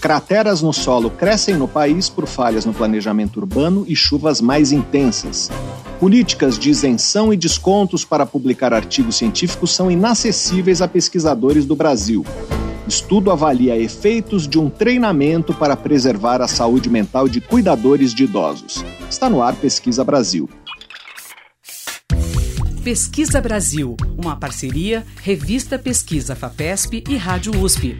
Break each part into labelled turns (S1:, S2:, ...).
S1: Crateras no solo crescem no país por falhas no planejamento urbano e chuvas mais intensas. Políticas de isenção e descontos para publicar artigos científicos são inacessíveis a pesquisadores do Brasil. Estudo avalia efeitos de um treinamento para preservar a saúde mental de cuidadores de idosos. Está no ar Pesquisa Brasil.
S2: Pesquisa Brasil, uma parceria Revista Pesquisa FAPESP e Rádio USP.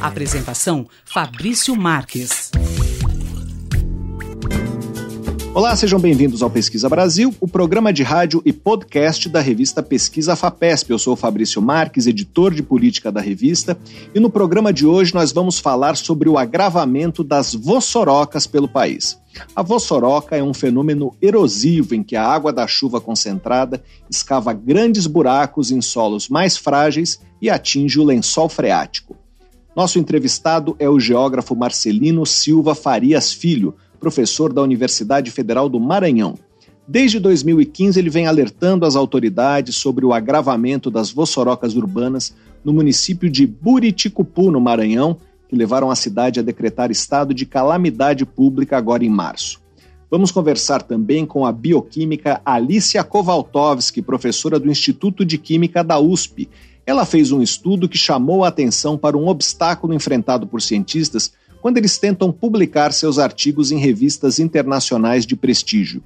S2: Apresentação Fabrício Marques.
S1: Olá, sejam bem-vindos ao Pesquisa Brasil, o programa de rádio e podcast da revista Pesquisa FAPESP. Eu sou o Fabrício Marques, editor de política da revista, e no programa de hoje nós vamos falar sobre o agravamento das vossorocas pelo país. A vossoroca é um fenômeno erosivo em que a água da chuva concentrada escava grandes buracos em solos mais frágeis e atinge o lençol freático. Nosso entrevistado é o geógrafo Marcelino Silva Farias Filho, professor da Universidade Federal do Maranhão. Desde 2015, ele vem alertando as autoridades sobre o agravamento das vossorocas urbanas no município de Buriticupu, no Maranhão, que levaram a cidade a decretar estado de calamidade pública agora em março. Vamos conversar também com a bioquímica Alicia Kowaltowski, professora do Instituto de Química da USP. Ela fez um estudo que chamou a atenção para um obstáculo enfrentado por cientistas quando eles tentam publicar seus artigos em revistas internacionais de prestígio.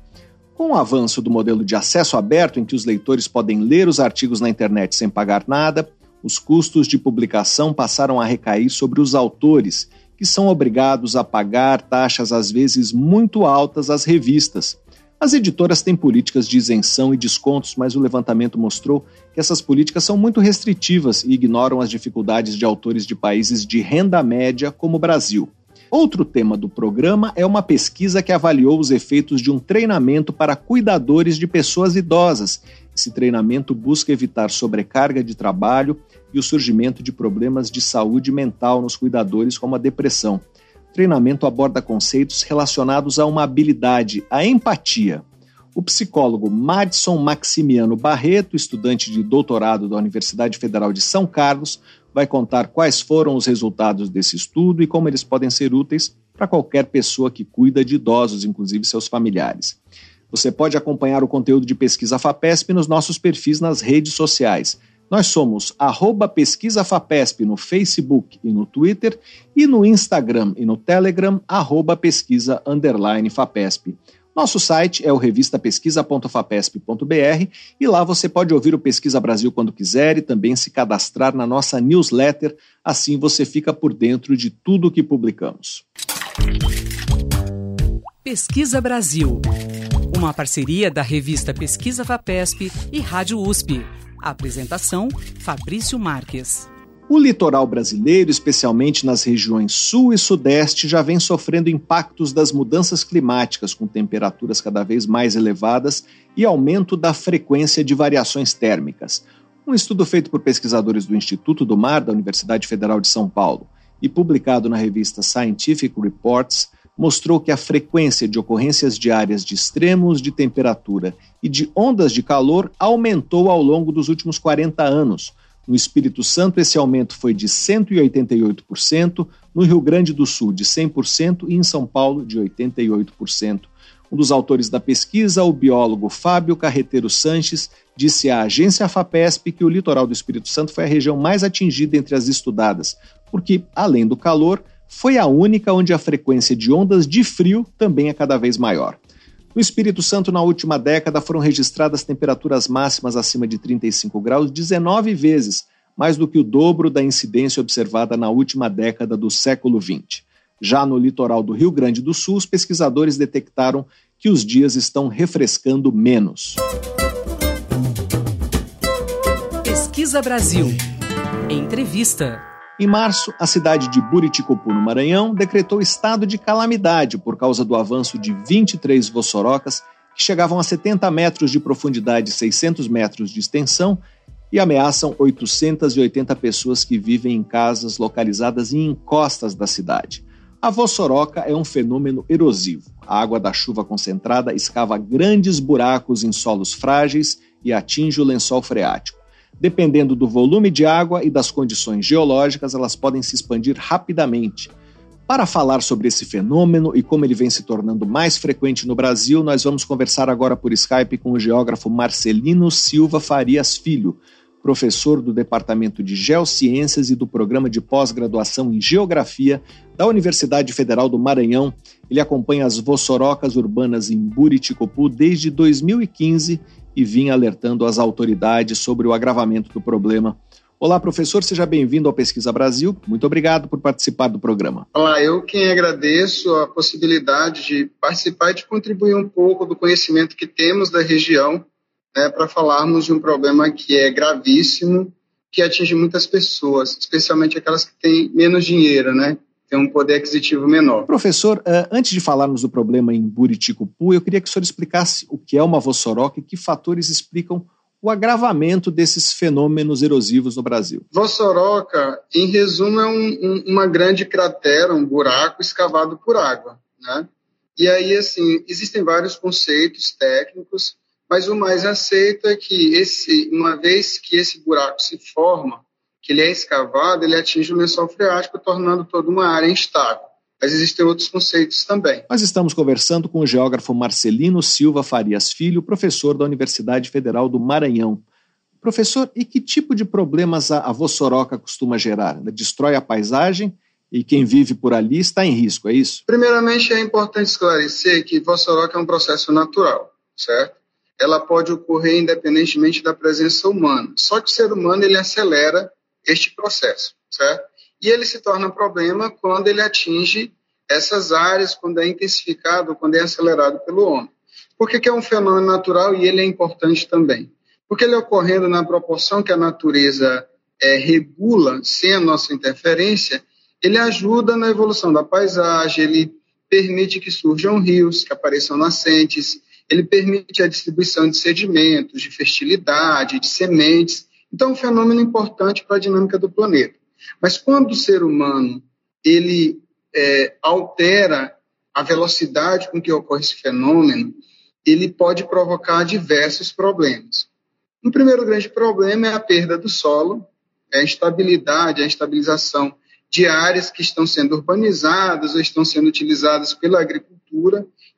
S1: Com o avanço do modelo de acesso aberto, em que os leitores podem ler os artigos na internet sem pagar nada, os custos de publicação passaram a recair sobre os autores, que são obrigados a pagar taxas às vezes muito altas às revistas. As editoras têm políticas de isenção e descontos, mas o levantamento mostrou que essas políticas são muito restritivas e ignoram as dificuldades de autores de países de renda média, como o Brasil. Outro tema do programa é uma pesquisa que avaliou os efeitos de um treinamento para cuidadores de pessoas idosas. Esse treinamento busca evitar sobrecarga de trabalho e o surgimento de problemas de saúde mental nos cuidadores, como a depressão treinamento aborda conceitos relacionados a uma habilidade, a empatia. O psicólogo Madison Maximiano Barreto, estudante de doutorado da Universidade Federal de São Carlos, vai contar quais foram os resultados desse estudo e como eles podem ser úteis para qualquer pessoa que cuida de idosos, inclusive seus familiares. Você pode acompanhar o conteúdo de pesquisa FAPESP nos nossos perfis nas redes sociais. Nós somos arroba Pesquisa FAPESP no Facebook e no Twitter e no Instagram e no Telegram, arroba pesquisa underline FAPESP. Nosso site é o revistapesquisa.fapesp.br e lá você pode ouvir o Pesquisa Brasil quando quiser e também se cadastrar na nossa newsletter, assim você fica por dentro de tudo o que publicamos.
S2: Pesquisa Brasil, uma parceria da revista Pesquisa FAPESP e Rádio USP. Apresentação: Fabrício Marques.
S1: O litoral brasileiro, especialmente nas regiões sul e sudeste, já vem sofrendo impactos das mudanças climáticas, com temperaturas cada vez mais elevadas e aumento da frequência de variações térmicas. Um estudo feito por pesquisadores do Instituto do Mar da Universidade Federal de São Paulo e publicado na revista Scientific Reports mostrou que a frequência de ocorrências diárias de extremos de temperatura e de ondas de calor aumentou ao longo dos últimos 40 anos no Espírito Santo, esse aumento foi de 188%, no Rio Grande do Sul, de 100% e em São Paulo, de 88%. Um dos autores da pesquisa, o biólogo Fábio Carreteiro Sanches, disse à agência FAPESP que o litoral do Espírito Santo foi a região mais atingida entre as estudadas, porque, além do calor, foi a única onde a frequência de ondas de frio também é cada vez maior. No Espírito Santo, na última década, foram registradas temperaturas máximas acima de 35 graus 19 vezes, mais do que o dobro da incidência observada na última década do século XX. Já no litoral do Rio Grande do Sul, os pesquisadores detectaram que os dias estão refrescando menos.
S2: Pesquisa Brasil. Entrevista.
S1: Em março, a cidade de Buriticupu, no Maranhão, decretou estado de calamidade por causa do avanço de 23 vossorocas que chegavam a 70 metros de profundidade e 600 metros de extensão e ameaçam 880 pessoas que vivem em casas localizadas em encostas da cidade. A vossoroca é um fenômeno erosivo. A água da chuva concentrada escava grandes buracos em solos frágeis e atinge o lençol freático. Dependendo do volume de água e das condições geológicas, elas podem se expandir rapidamente. Para falar sobre esse fenômeno e como ele vem se tornando mais frequente no Brasil, nós vamos conversar agora por Skype com o geógrafo Marcelino Silva Farias Filho, professor do Departamento de Geociências e do Programa de Pós-Graduação em Geografia da Universidade Federal do Maranhão. Ele acompanha as vossorocas urbanas em Buriticopu desde 2015 e vinha alertando as autoridades sobre o agravamento do problema. Olá, professor, seja bem-vindo ao Pesquisa Brasil. Muito obrigado por participar do programa.
S3: Olá, eu quem agradeço a possibilidade de participar e de contribuir um pouco do conhecimento que temos da região né, para falarmos de um problema que é gravíssimo, que atinge muitas pessoas, especialmente aquelas que têm menos dinheiro, né? Tem um poder aquisitivo menor.
S1: Professor, eh, antes de falarmos do problema em Buriticupu, eu queria que o senhor explicasse o que é uma vossoroca e que fatores explicam o agravamento desses fenômenos erosivos no Brasil.
S3: Vossoroca, em resumo, é um, um, uma grande cratera, um buraco escavado por água, né? E aí, assim, existem vários conceitos técnicos mas o mais aceito é que esse, uma vez que esse buraco se forma, que ele é escavado, ele atinge o lençol freático, tornando toda uma área instável. Mas existem outros conceitos também.
S1: Nós estamos conversando com o geógrafo Marcelino Silva Farias Filho, professor da Universidade Federal do Maranhão. Professor, e que tipo de problemas a, vossoroca costuma gerar? Destrói a paisagem e quem vive por ali está em risco, é isso?
S3: Primeiramente, é importante esclarecer que vossoroca é um processo natural, certo? ela pode ocorrer independentemente da presença humana. Só que o ser humano ele acelera este processo, certo? E ele se torna problema quando ele atinge essas áreas, quando é intensificado, quando é acelerado pelo homem. Por que, que é um fenômeno natural e ele é importante também? Porque ele ocorrendo na proporção que a natureza é, regula, sem a nossa interferência, ele ajuda na evolução da paisagem, ele permite que surjam rios, que apareçam nascentes, ele permite a distribuição de sedimentos, de fertilidade, de sementes. Então, é um fenômeno importante para a dinâmica do planeta. Mas quando o ser humano ele é, altera a velocidade com que ocorre esse fenômeno, ele pode provocar diversos problemas. Um primeiro grande problema é a perda do solo, é a instabilidade, a instabilização de áreas que estão sendo urbanizadas ou estão sendo utilizadas pela agricultura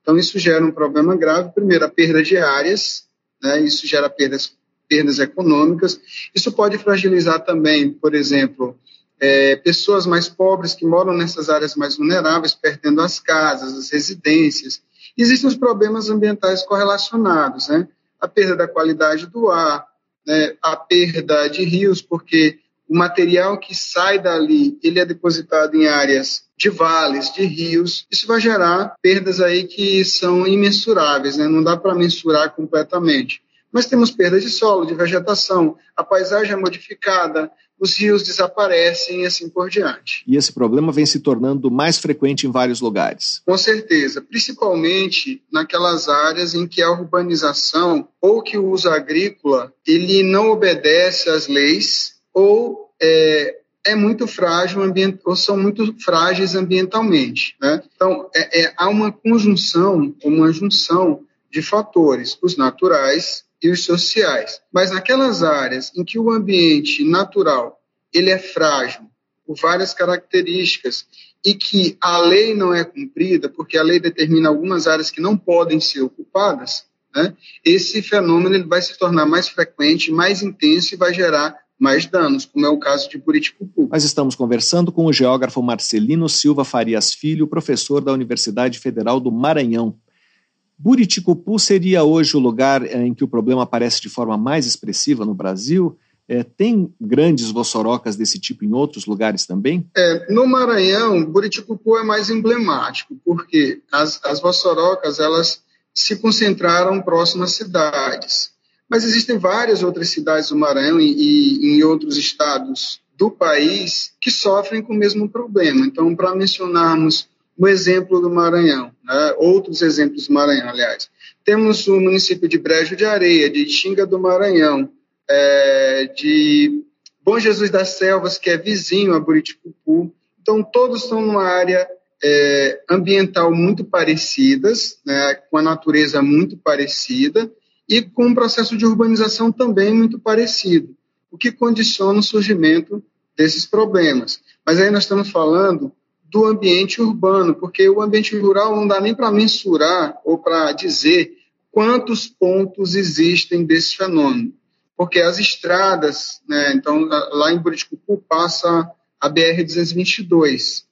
S3: então, isso gera um problema grave. Primeiro, a perda de áreas, né? isso gera perdas, perdas econômicas. Isso pode fragilizar também, por exemplo, é, pessoas mais pobres que moram nessas áreas mais vulneráveis, perdendo as casas, as residências. Existem os problemas ambientais correlacionados, né? A perda da qualidade do ar, né? a perda de rios, porque o material que sai dali, ele é depositado em áreas de vales, de rios. Isso vai gerar perdas aí que são imensuráveis, né? não dá para mensurar completamente. Mas temos perdas de solo, de vegetação, a paisagem é modificada, os rios desaparecem e assim por diante.
S1: E esse problema vem se tornando mais frequente em vários lugares.
S3: Com certeza, principalmente naquelas áreas em que a urbanização ou que o uso agrícola ele não obedece às leis ou é, é muito frágil ou são muito frágeis ambientalmente. Né? Então, é, é, há uma conjunção, uma junção de fatores, os naturais e os sociais. Mas naquelas áreas em que o ambiente natural ele é frágil por várias características e que a lei não é cumprida, porque a lei determina algumas áreas que não podem ser ocupadas, né? esse fenômeno ele vai se tornar mais frequente, mais intenso e vai gerar mais danos, como é o caso de Buriticupu.
S1: Nós estamos conversando com o geógrafo Marcelino Silva Farias Filho, professor da Universidade Federal do Maranhão. Buriticupu seria hoje o lugar eh, em que o problema aparece de forma mais expressiva no Brasil? É, tem grandes vossorocas desse tipo em outros lugares também?
S3: É, no Maranhão, Buriticupu é mais emblemático, porque as, as vossorocas elas se concentraram próximas cidades. Mas existem várias outras cidades do Maranhão e, e em outros estados do país que sofrem com o mesmo problema. Então, para mencionarmos o exemplo do Maranhão, né, outros exemplos do Maranhão, aliás, temos o município de Brejo de Areia, de Xinga do Maranhão, é, de Bom Jesus das Selvas, que é vizinho a Buriticupu. Então, todos estão numa área é, ambiental muito parecidas, né, com a natureza muito parecida, e com um processo de urbanização também muito parecido, o que condiciona o surgimento desses problemas. Mas aí nós estamos falando do ambiente urbano, porque o ambiente rural não dá nem para mensurar ou para dizer quantos pontos existem desse fenômeno. Porque as estradas, né, então lá em Buriticupu passa a BR-222.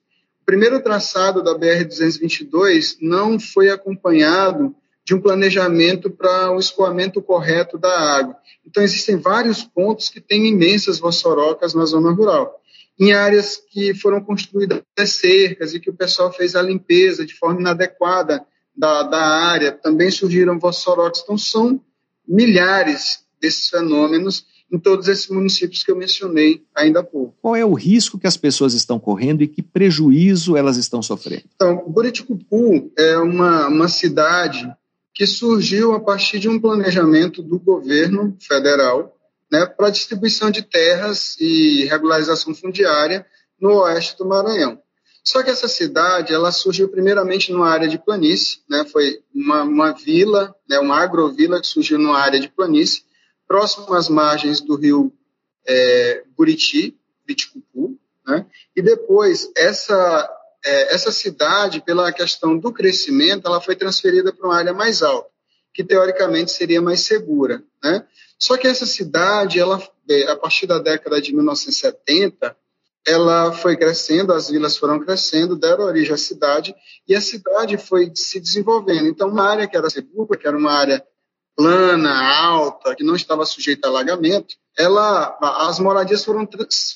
S3: O primeiro traçado da BR-222 não foi acompanhado de um planejamento para o escoamento correto da água. Então, existem vários pontos que têm imensas vossorocas na zona rural em áreas que foram construídas cercas e que o pessoal fez a limpeza de forma inadequada da, da área, também surgiram vossorotes. Então, são milhares desses fenômenos em todos esses municípios que eu mencionei ainda há pouco.
S1: Qual é o risco que as pessoas estão correndo e que prejuízo elas estão sofrendo?
S3: Então, Buriticupu é uma, uma cidade que surgiu a partir de um planejamento do governo federal né, para distribuição de terras e regularização fundiária no oeste do Maranhão. Só que essa cidade, ela surgiu primeiramente numa área de planície, né, foi uma, uma vila, né, uma agrovila que surgiu numa área de planície, próximo às margens do rio é, Buriti, Viticupu, né, e depois essa, é, essa cidade, pela questão do crescimento, ela foi transferida para uma área mais alta, que teoricamente seria mais segura, né, só que essa cidade, ela, é, a partir da década de 1970, ela foi crescendo, as vilas foram crescendo, deram origem à cidade, e a cidade foi se desenvolvendo. Então, uma área que era segura, que era uma área plana, alta, que não estava sujeita a alagamento, ela, as moradias foram,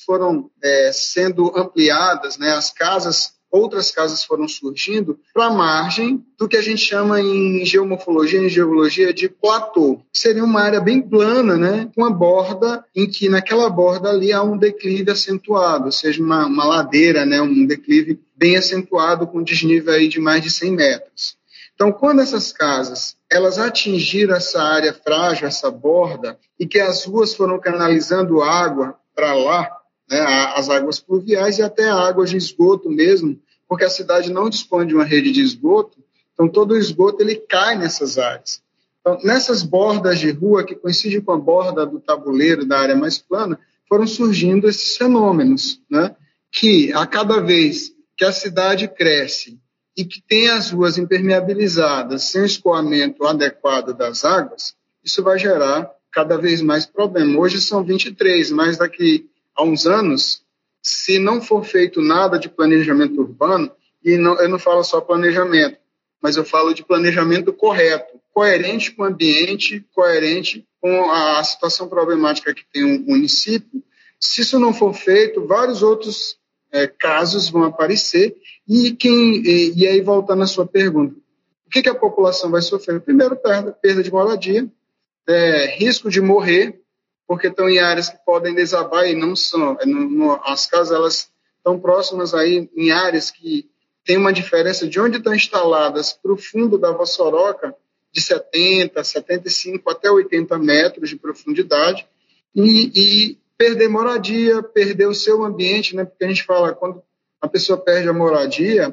S3: foram é, sendo ampliadas, né, as casas outras casas foram surgindo para a margem do que a gente chama em geomorfologia, em geologia, de platô. Seria uma área bem plana, né, com a borda em que naquela borda ali há um declive acentuado, ou seja, uma, uma ladeira, né, um declive bem acentuado com desnível aí de mais de 100 metros. Então, quando essas casas elas atingiram essa área frágil, essa borda, e que as ruas foram canalizando água para lá, né, as águas pluviais e até águas de esgoto mesmo, porque a cidade não dispõe de uma rede de esgoto, então todo o esgoto ele cai nessas áreas. Então, nessas bordas de rua, que coincidem com a borda do tabuleiro da área mais plana, foram surgindo esses fenômenos, né, que a cada vez que a cidade cresce e que tem as ruas impermeabilizadas, sem escoamento adequado das águas, isso vai gerar cada vez mais problemas. Hoje são 23, mas daqui há uns anos, se não for feito nada de planejamento urbano, e não, eu não falo só planejamento, mas eu falo de planejamento correto, coerente com o ambiente, coerente com a situação problemática que tem o município. Se isso não for feito, vários outros é, casos vão aparecer e quem e, e, aí voltando à sua pergunta, o que, que a população vai sofrer? Primeiro, perda, perda de moradia, é, risco de morrer porque estão em áreas que podem desabar e não são. É, as casas elas estão próximas aí em áreas que tem uma diferença de onde estão instaladas para o fundo da Vossoroca de 70, 75 até 80 metros de profundidade e, e perder moradia, perder o seu ambiente, né? Porque a gente fala quando a pessoa perde a moradia,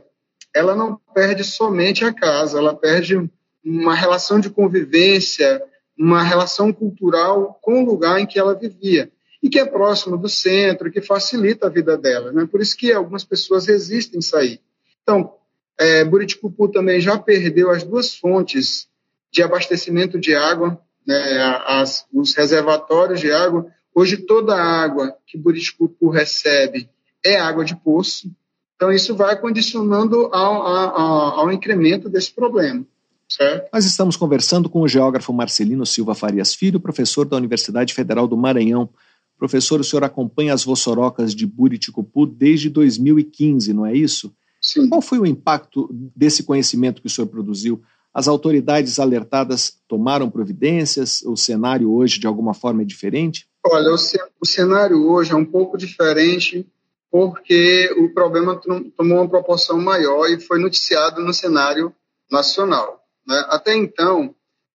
S3: ela não perde somente a casa, ela perde uma relação de convivência, uma relação cultural com o lugar em que ela vivia e que é próximo do centro, que facilita a vida dela. Né? Por isso que algumas pessoas resistem a sair. Então, é, Buriticupu também já perdeu as duas fontes de abastecimento de água, né, as, os reservatórios de água. Hoje, toda a água que Buriticupu recebe é água de poço. Então, isso vai condicionando ao, ao, ao incremento desse problema. Certo.
S1: Nós estamos conversando com o geógrafo Marcelino Silva Farias Filho, professor da Universidade Federal do Maranhão. Professor, o senhor acompanha as vossorocas de Buriticupu desde 2015, não é isso?
S3: Sim.
S1: Qual foi o impacto desse conhecimento que o senhor produziu? As autoridades alertadas tomaram providências? O cenário hoje, de alguma forma, é diferente?
S3: Olha, o cenário hoje é um pouco diferente porque o problema tomou uma proporção maior e foi noticiado no cenário nacional. Né? Até então,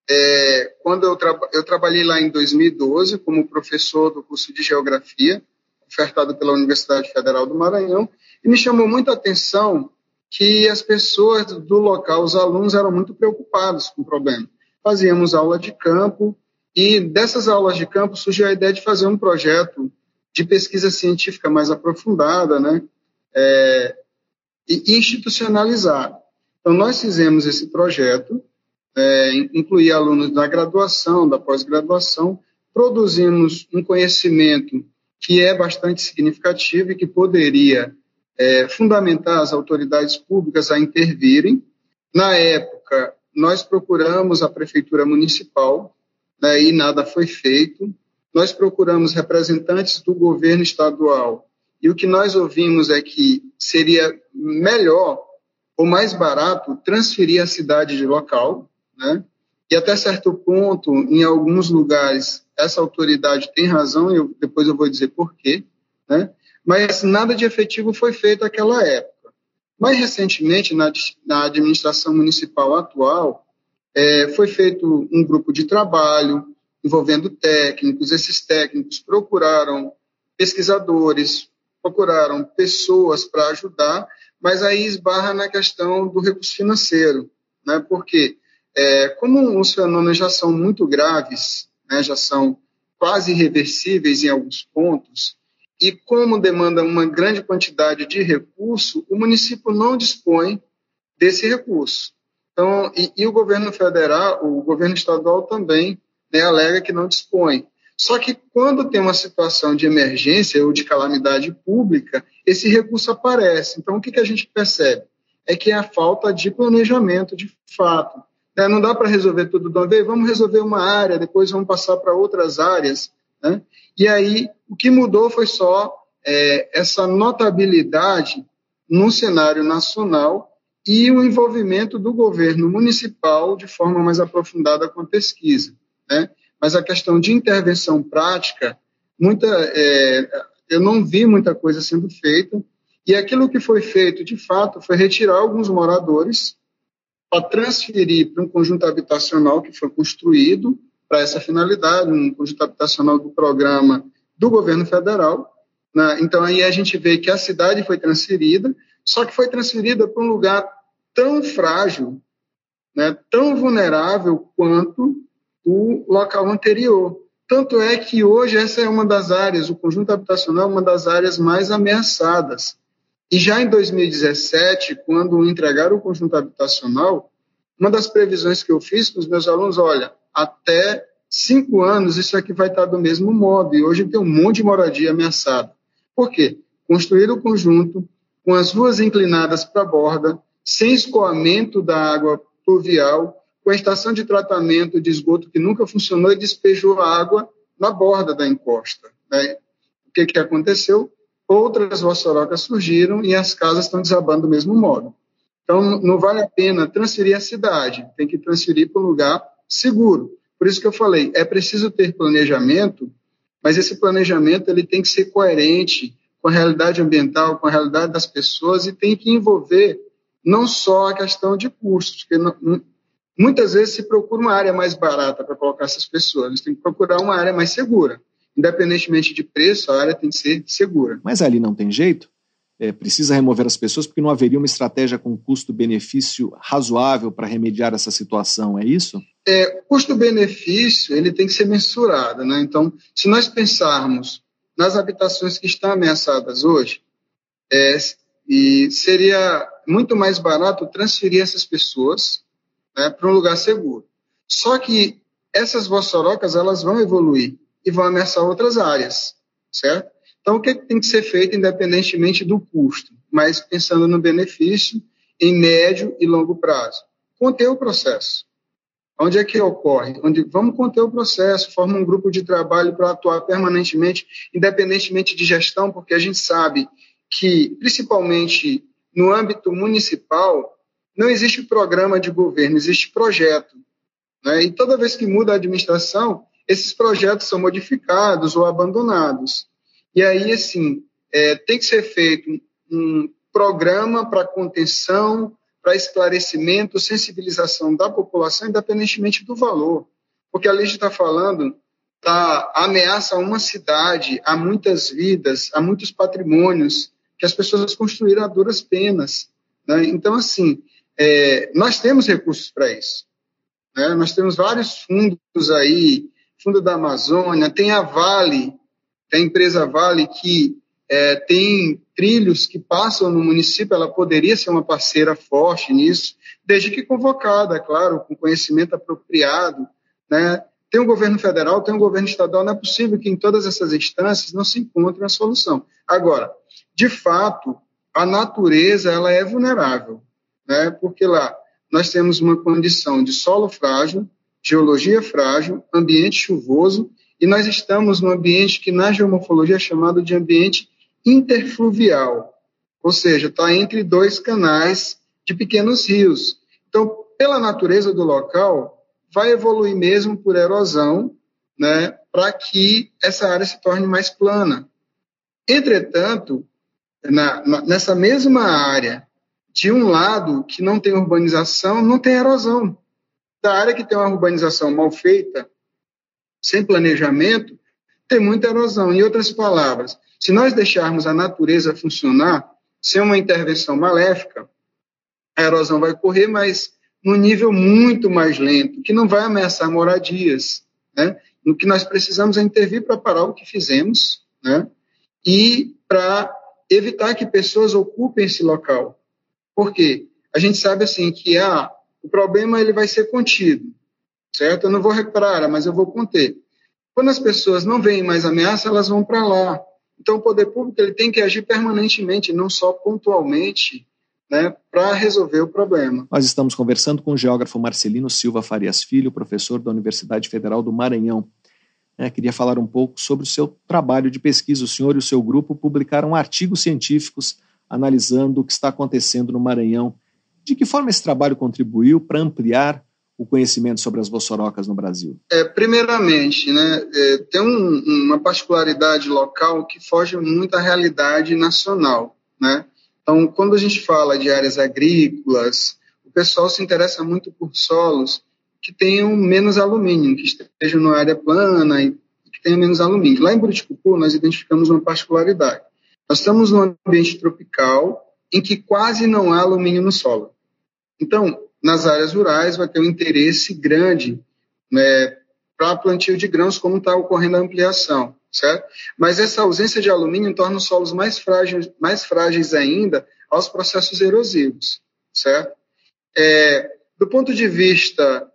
S3: é, quando eu, tra eu trabalhei lá em 2012 como professor do curso de Geografia, ofertado pela Universidade Federal do Maranhão, e me chamou muita atenção que as pessoas do local, os alunos, eram muito preocupados com o problema. Fazíamos aula de campo E dessas aulas de campo surgiu a ideia de fazer um projeto de pesquisa científica mais aprofundada, né? É, e institucionalizado. Então, nós fizemos esse projeto, é, incluir alunos da graduação, da pós-graduação, produzimos um conhecimento que é bastante significativo e que poderia é, fundamentar as autoridades públicas a intervirem. Na época, nós procuramos a prefeitura municipal né, e nada foi feito. Nós procuramos representantes do governo estadual e o que nós ouvimos é que seria melhor ou mais barato transferir a cidade de local, né? E até certo ponto, em alguns lugares, essa autoridade tem razão, e depois eu vou dizer por quê, né? Mas nada de efetivo foi feito naquela época. Mais recentemente, na, na administração municipal atual, é, foi feito um grupo de trabalho envolvendo técnicos. Esses técnicos procuraram pesquisadores, procuraram pessoas para ajudar, mas aí esbarra na questão do recurso financeiro, né? Porque é, como os fenômenos já são muito graves, né, já são quase irreversíveis em alguns pontos, e como demanda uma grande quantidade de recurso, o município não dispõe desse recurso. Então, e, e o governo federal, o governo estadual também né, alega que não dispõe. Só que quando tem uma situação de emergência ou de calamidade pública, esse recurso aparece. Então, o que, que a gente percebe? É que é a falta de planejamento de fato. Né? Não dá para resolver tudo de uma vez, vamos resolver uma área, depois vamos passar para outras áreas. Né? E aí, o que mudou foi só é, essa notabilidade no cenário nacional e o envolvimento do governo municipal de forma mais aprofundada com a pesquisa. Né? Mas a questão de intervenção prática, muita, é, eu não vi muita coisa sendo feita, e aquilo que foi feito, de fato, foi retirar alguns moradores para transferir para um conjunto habitacional que foi construído para essa finalidade, um conjunto habitacional do programa do governo federal. Né? Então, aí a gente vê que a cidade foi transferida, só que foi transferida para um lugar tão frágil, né, tão vulnerável quanto o local anterior. Tanto é que hoje essa é uma das áreas, o conjunto habitacional é uma das áreas mais ameaçadas. E já em 2017, quando entregaram o conjunto habitacional, uma das previsões que eu fiz para os meus alunos, olha, até cinco anos isso aqui vai estar do mesmo modo. E hoje tem um monte de moradia ameaçada. Por quê? Construir o conjunto com as ruas inclinadas para a borda, sem escoamento da água pluvial, com a estação de tratamento de esgoto que nunca funcionou e despejou água na borda da encosta. Né? O que, que aconteceu? Outras vossorocas surgiram e as casas estão desabando do mesmo modo. Então, não vale a pena transferir a cidade, tem que transferir para um lugar seguro. Por isso que eu falei, é preciso ter planejamento, mas esse planejamento ele tem que ser coerente com a realidade ambiental, com a realidade das pessoas e tem que envolver não só a questão de custos, porque não, Muitas vezes se procura uma área mais barata para colocar essas pessoas, eles têm que procurar uma área mais segura. Independentemente de preço, a área tem que ser segura.
S1: Mas ali não tem jeito? É, precisa remover as pessoas porque não haveria uma estratégia com custo-benefício razoável para remediar essa situação, é isso?
S3: É, custo-benefício ele tem que ser mensurado, né? Então, se nós pensarmos nas habitações que estão ameaçadas hoje, é, e seria muito mais barato transferir essas pessoas né, para um lugar seguro. Só que essas vossorocas elas vão evoluir e vão ameaçar outras áreas, certo? Então, o que tem que ser feito independentemente do custo, mas pensando no benefício em médio e longo prazo? Conter o processo. Onde é que ocorre? Onde vamos conter o processo, forma um grupo de trabalho para atuar permanentemente, independentemente de gestão, porque a gente sabe que, principalmente no âmbito municipal, não existe programa de governo, existe projeto. Né? E toda vez que muda a administração, esses projetos são modificados ou abandonados. E aí, assim, é, tem que ser feito um programa para contenção, para esclarecimento, sensibilização da população, independentemente do valor. Porque a lei está falando da ameaça a uma cidade, a muitas vidas, a muitos patrimônios que as pessoas construíram a duras penas. Né? Então, assim, é, nós temos recursos para isso. Né? Nós temos vários fundos aí Fundo da Amazônia, tem a Vale, tem a empresa Vale que é, tem trilhos que passam no município, ela poderia ser uma parceira forte nisso, desde que convocada, claro, com conhecimento apropriado, né? Tem o um governo federal, tem o um governo estadual, não é possível que em todas essas instâncias não se encontre uma solução. Agora, de fato, a natureza ela é vulnerável, né? Porque lá nós temos uma condição de solo frágil, geologia frágil, ambiente chuvoso, e nós estamos num ambiente que na geomorfologia é chamado de ambiente interfluvial, ou seja, está entre dois canais de pequenos rios. Então, pela natureza do local, vai evoluir mesmo por erosão, né, para que essa área se torne mais plana. Entretanto, na, na, nessa mesma área, de um lado que não tem urbanização, não tem erosão. Da área que tem uma urbanização mal feita, sem planejamento, tem muita erosão. Em outras palavras, se nós deixarmos a natureza funcionar sem uma intervenção maléfica, a erosão vai ocorrer, mas num nível muito mais lento, que não vai ameaçar moradias. Né? O que nós precisamos é intervir para parar o que fizemos né? e para evitar que pessoas ocupem esse local. Por quê? A gente sabe assim que ah, o problema ele vai ser contido, certo? Eu não vou recuperar, mas eu vou conter. Quando as pessoas não veem mais ameaça, elas vão para lá. Então, o poder público ele tem que agir permanentemente, não só pontualmente, né, para resolver o problema.
S1: Nós estamos conversando com o geógrafo Marcelino Silva Farias Filho, professor da Universidade Federal do Maranhão. É, queria falar um pouco sobre o seu trabalho de pesquisa. O senhor e o seu grupo publicaram artigos científicos analisando o que está acontecendo no Maranhão. De que forma esse trabalho contribuiu para ampliar o conhecimento sobre as vossorocas no Brasil?
S3: É, primeiramente, né, é, tem um, uma particularidade local que foge muito à realidade nacional. Né? Então, quando a gente fala de áreas agrícolas, o pessoal se interessa muito por solos que tenham menos alumínio, que estejam na área plana e que tenham menos alumínio. Lá em Buriticupu, nós identificamos uma particularidade. Nós estamos num ambiente tropical em que quase não há alumínio no solo. Então, nas áreas rurais vai ter um interesse grande né, para plantio de grãos, como está ocorrendo a ampliação, certo? Mas essa ausência de alumínio torna os solos mais frágeis, mais frágeis ainda aos processos erosivos, certo? É, do ponto de vista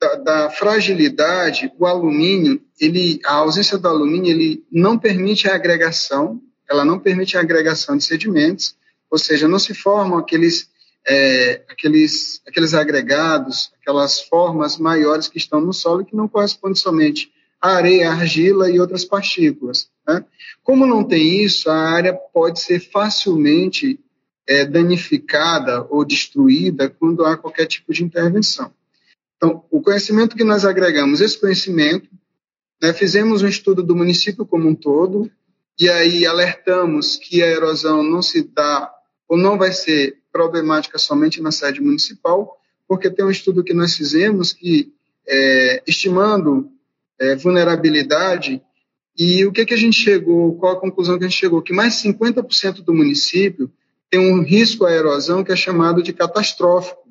S3: da, da, fragilidade, o alumínio, ele, a ausência do alumínio, ele não permite a agregação, ela não permite a agregação de sedimentos, ou seja, não se formam aqueles é, aqueles, aqueles agregados, aquelas formas maiores que estão no solo que não correspondem somente à areia, à argila e outras partículas. Né? Como não tem isso, a área pode ser facilmente é, danificada ou destruída quando há qualquer tipo de intervenção. Então, o conhecimento que nós agregamos, esse conhecimento, né, fizemos um estudo do município como um todo, e aí alertamos que a erosão não se dá ou não vai ser problemática somente na sede municipal, porque tem um estudo que nós fizemos que, é, estimando é, vulnerabilidade, e o que, que a gente chegou, qual a conclusão que a gente chegou? Que mais 50% do município tem um risco à erosão que é chamado de catastrófico.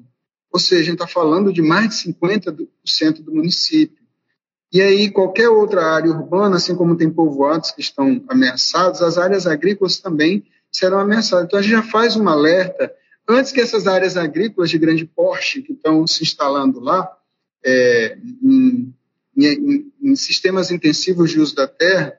S3: Ou seja, a gente está falando de mais de 50% do município. E aí, qualquer outra área urbana, assim como tem povoados que estão ameaçados, as áreas agrícolas também serão ameaçadas. Então, a gente já faz um alerta antes que essas áreas agrícolas de grande porte que estão se instalando lá, é, em, em, em, sistemas intensivos de uso da terra,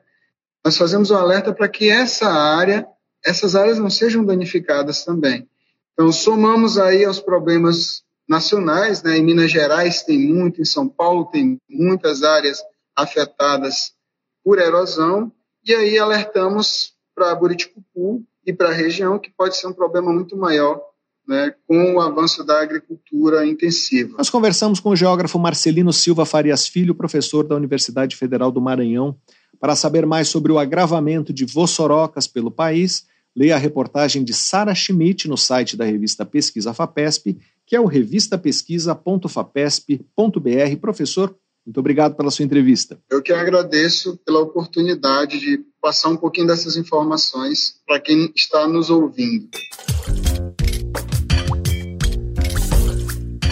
S3: nós fazemos um alerta para que essa área, essas áreas não sejam danificadas também. Então, somamos aí aos problemas nacionais, né? em Minas Gerais tem muito, em São Paulo tem muitas áreas afetadas por erosão, e aí alertamos para Buriticupu e para a região que pode ser um problema muito maior né, com o avanço da agricultura intensiva.
S1: Nós conversamos com o geógrafo Marcelino Silva Farias Filho, professor da Universidade Federal do Maranhão. Para saber mais sobre o agravamento de vossorocas pelo país, leia a reportagem de Sara Schmidt no site da revista Pesquisa FAPESP, que é o revistapesquisa.fapesp.br. Professor, muito obrigado pela sua entrevista.
S3: Eu que agradeço pela oportunidade de passar um pouquinho dessas informações para quem está nos ouvindo.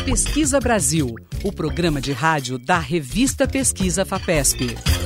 S2: Pesquisa Brasil, o programa de rádio da revista Pesquisa FAPESP.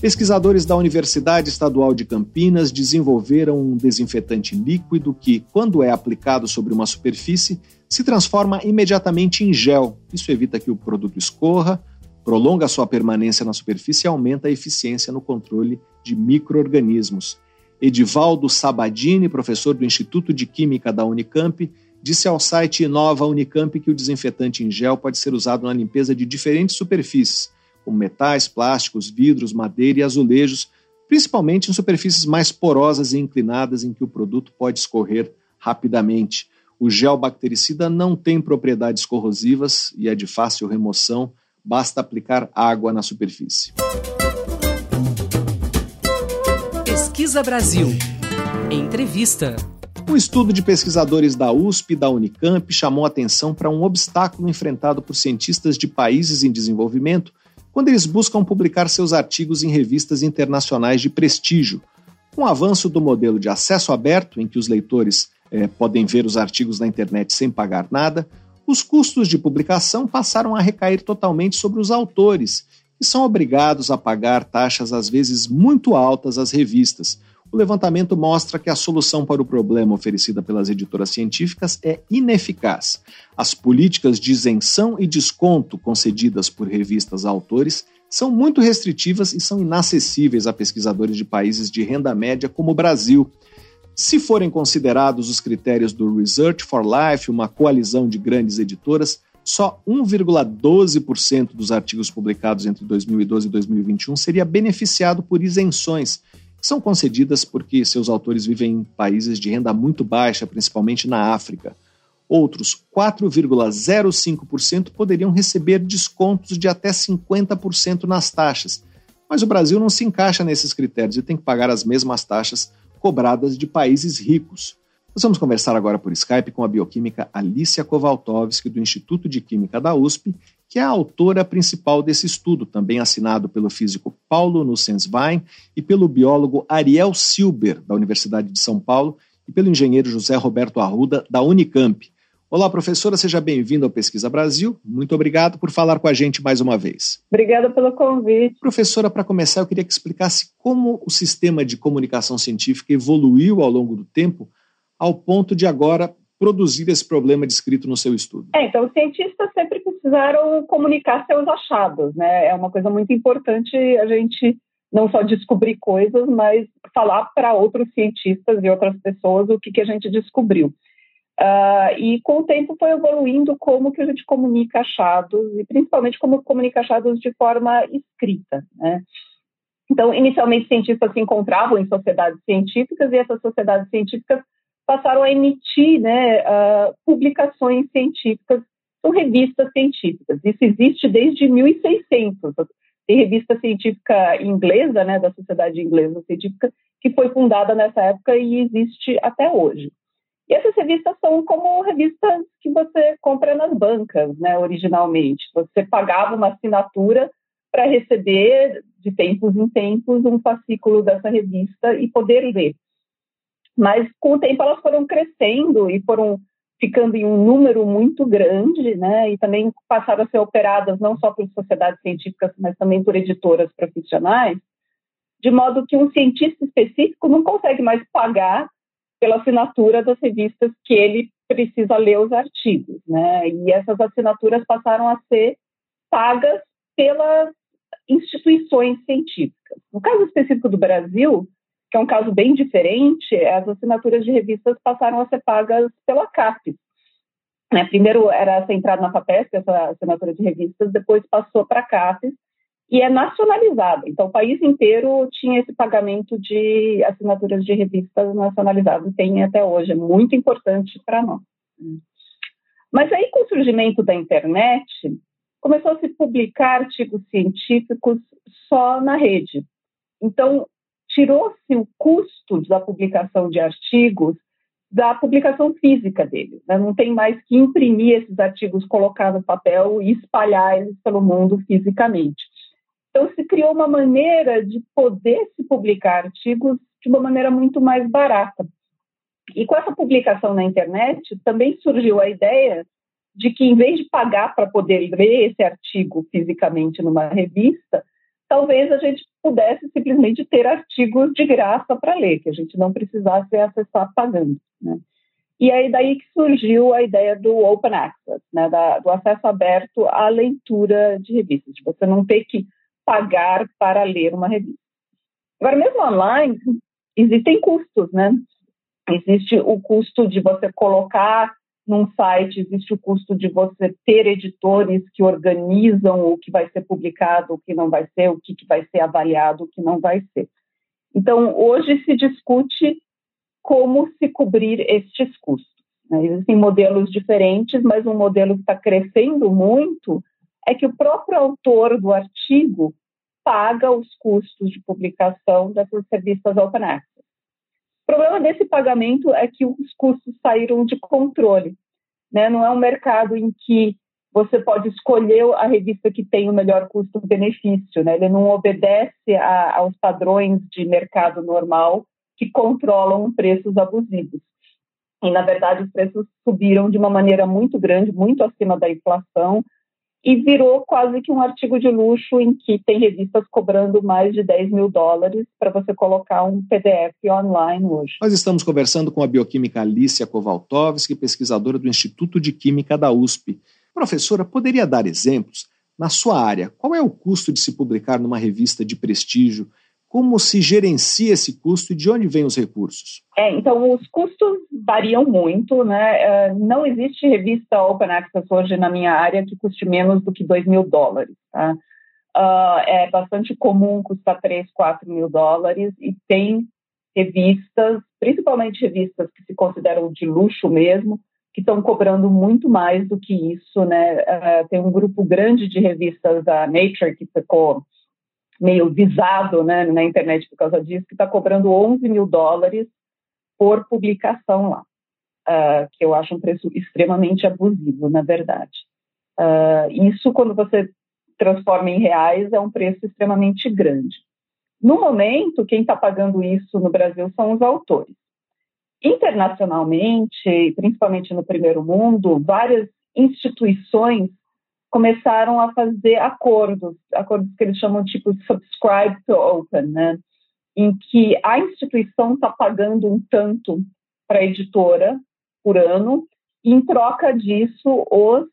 S1: Pesquisadores da Universidade Estadual de Campinas desenvolveram um desinfetante líquido que, quando é aplicado sobre uma superfície, se transforma imediatamente em gel. Isso evita que o produto escorra, prolonga sua permanência na superfície e aumenta a eficiência no controle de microorganismos. Edivaldo Sabadini, professor do Instituto de Química da Unicamp, disse ao site Inova Unicamp que o desinfetante em gel pode ser usado na limpeza de diferentes superfícies como metais, plásticos, vidros, madeira e azulejos, principalmente em superfícies mais porosas e inclinadas em que o produto pode escorrer rapidamente. O gel bactericida não tem propriedades corrosivas e é de fácil remoção, basta aplicar água na superfície.
S2: Pesquisa Brasil. Entrevista.
S1: Um estudo de pesquisadores da USP e da Unicamp chamou atenção para um obstáculo enfrentado por cientistas de países em desenvolvimento quando eles buscam publicar seus artigos em revistas internacionais de prestígio. Com o avanço do modelo de acesso aberto, em que os leitores eh, podem ver os artigos na internet sem pagar nada, os custos de publicação passaram a recair totalmente sobre os autores, que são obrigados a pagar taxas às vezes muito altas às revistas, o levantamento mostra que a solução para o problema oferecida pelas editoras científicas é ineficaz. As políticas de isenção e desconto concedidas por revistas a autores são muito restritivas e são inacessíveis a pesquisadores de países de renda média como o Brasil. Se forem considerados os critérios do Research for Life, uma coalizão de grandes editoras, só 1,12% dos artigos publicados entre 2012 e 2021 seria beneficiado por isenções, são concedidas porque seus autores vivem em países de renda muito baixa, principalmente na África. Outros 4,05% poderiam receber descontos de até 50% nas taxas. Mas o Brasil não se encaixa nesses critérios e tem que pagar as mesmas taxas cobradas de países ricos. Nós vamos conversar agora por Skype com a bioquímica Alicia Kowaltowski, do Instituto de Química da USP, que é a autora principal desse estudo, também assinado pelo físico Paulo Nussenswein e pelo biólogo Ariel Silber, da Universidade de São Paulo, e pelo engenheiro José Roberto Arruda, da Unicamp. Olá, professora, seja bem-vindo ao Pesquisa Brasil. Muito obrigado por falar com a gente mais uma vez.
S4: Obrigada pelo convite.
S1: Professora, para começar, eu queria que explicasse como o sistema de comunicação científica evoluiu ao longo do tempo, ao ponto de agora produzir esse problema descrito no seu estudo.
S4: É, então, os cientistas sempre precisaram comunicar seus achados, né? É uma coisa muito importante a gente não só descobrir coisas, mas falar para outros cientistas e outras pessoas o que, que a gente descobriu. Uh, e com o tempo foi evoluindo como que a gente comunica achados e principalmente como comunica achados de forma escrita, né? Então, inicialmente, cientistas se encontravam em sociedades científicas e essas sociedades científicas passaram a emitir né, uh, publicações científicas são revistas científicas. Isso existe desde 1600. Tem revista científica inglesa, né, da Sociedade Inglesa Científica, que foi fundada nessa época e existe até hoje. E essas revistas são como revistas que você compra nas bancas, né, originalmente. Você pagava uma assinatura para receber, de tempos em tempos, um fascículo dessa revista e poder ler. Mas, com o tempo, elas foram crescendo e foram ficando em um número muito grande, né, e também passaram a ser operadas não só por sociedades científicas, mas também por editoras profissionais, de modo que um cientista específico não consegue mais pagar pela assinatura das revistas que ele precisa ler os artigos, né, e essas assinaturas passaram a ser pagas pelas instituições científicas. No caso específico do Brasil, que é um caso bem diferente, as assinaturas de revistas passaram a ser pagas pela CAPES. Né? Primeiro era centrado na FAPESP, essa assinatura de revistas, depois passou para a CAPES e é nacionalizada. Então, o país inteiro tinha esse pagamento de assinaturas de revistas nacionalizadas, tem até hoje, é muito importante para nós. Mas aí, com o surgimento da internet, começou a se publicar artigos científicos só na rede. Então, tirou-se o custo da publicação de artigos da publicação física deles. Né? Não tem mais que imprimir esses artigos, colocar no papel e espalhar eles pelo mundo fisicamente. Então, se criou uma maneira de poder se publicar artigos de uma maneira muito mais barata. E com essa publicação na internet, também surgiu a ideia de que, em vez de pagar para poder ler esse artigo fisicamente numa revista, talvez a gente pudesse simplesmente ter artigos de graça para ler, que a gente não precisasse acessar pagando. Né? E aí daí que surgiu a ideia do open access, né, da, do acesso aberto à leitura de revistas, de você não ter que pagar para ler uma revista. Agora, mesmo online, existem custos, né? Existe o custo de você colocar num site, existe o custo de você ter editores que organizam o que vai ser publicado, o que não vai ser, o que, que vai ser avaliado, o que não vai ser. Então, hoje se discute como se cobrir estes custos. Né? Existem modelos diferentes, mas um modelo que está crescendo muito é que o próprio autor do artigo paga os custos de publicação dessas revistas open access. O problema desse pagamento é que os custos saíram de controle. Né? Não é um mercado em que você pode escolher a revista que tem o melhor custo-benefício. Né? Ele não obedece a, aos padrões de mercado normal que controlam preços abusivos. E, na verdade, os preços subiram de uma maneira muito grande, muito acima da inflação, e virou quase que um artigo de luxo em que tem revistas cobrando mais de 10 mil dólares para você colocar um PDF online hoje.
S1: Nós estamos conversando com a bioquímica Alicia Kowaltowski, pesquisadora do Instituto de Química da USP. Professora, poderia dar exemplos? Na sua área, qual é o custo de se publicar numa revista de prestígio como se gerencia esse custo e de onde vêm os recursos?
S4: É, então, os custos variam muito, né? É, não existe revista Open Access hoje na minha área que custe menos do que 2 mil dólares, tá? Uh, é bastante comum custar 3, 4 mil dólares e tem revistas, principalmente revistas que se consideram de luxo mesmo, que estão cobrando muito mais do que isso, né? Uh, tem um grupo grande de revistas, a Nature, que ficou meio visado né, na internet por causa disso, que está cobrando 11 mil dólares por publicação lá, uh, que eu acho um preço extremamente abusivo, na verdade. Uh, isso, quando você transforma em reais, é um preço extremamente grande. No momento, quem está pagando isso no Brasil são os autores. Internacionalmente, principalmente no primeiro mundo, várias instituições começaram a fazer acordos, acordos que eles chamam tipo subscribe to open, né? em que a instituição está pagando um tanto para a editora por ano, e em troca disso, os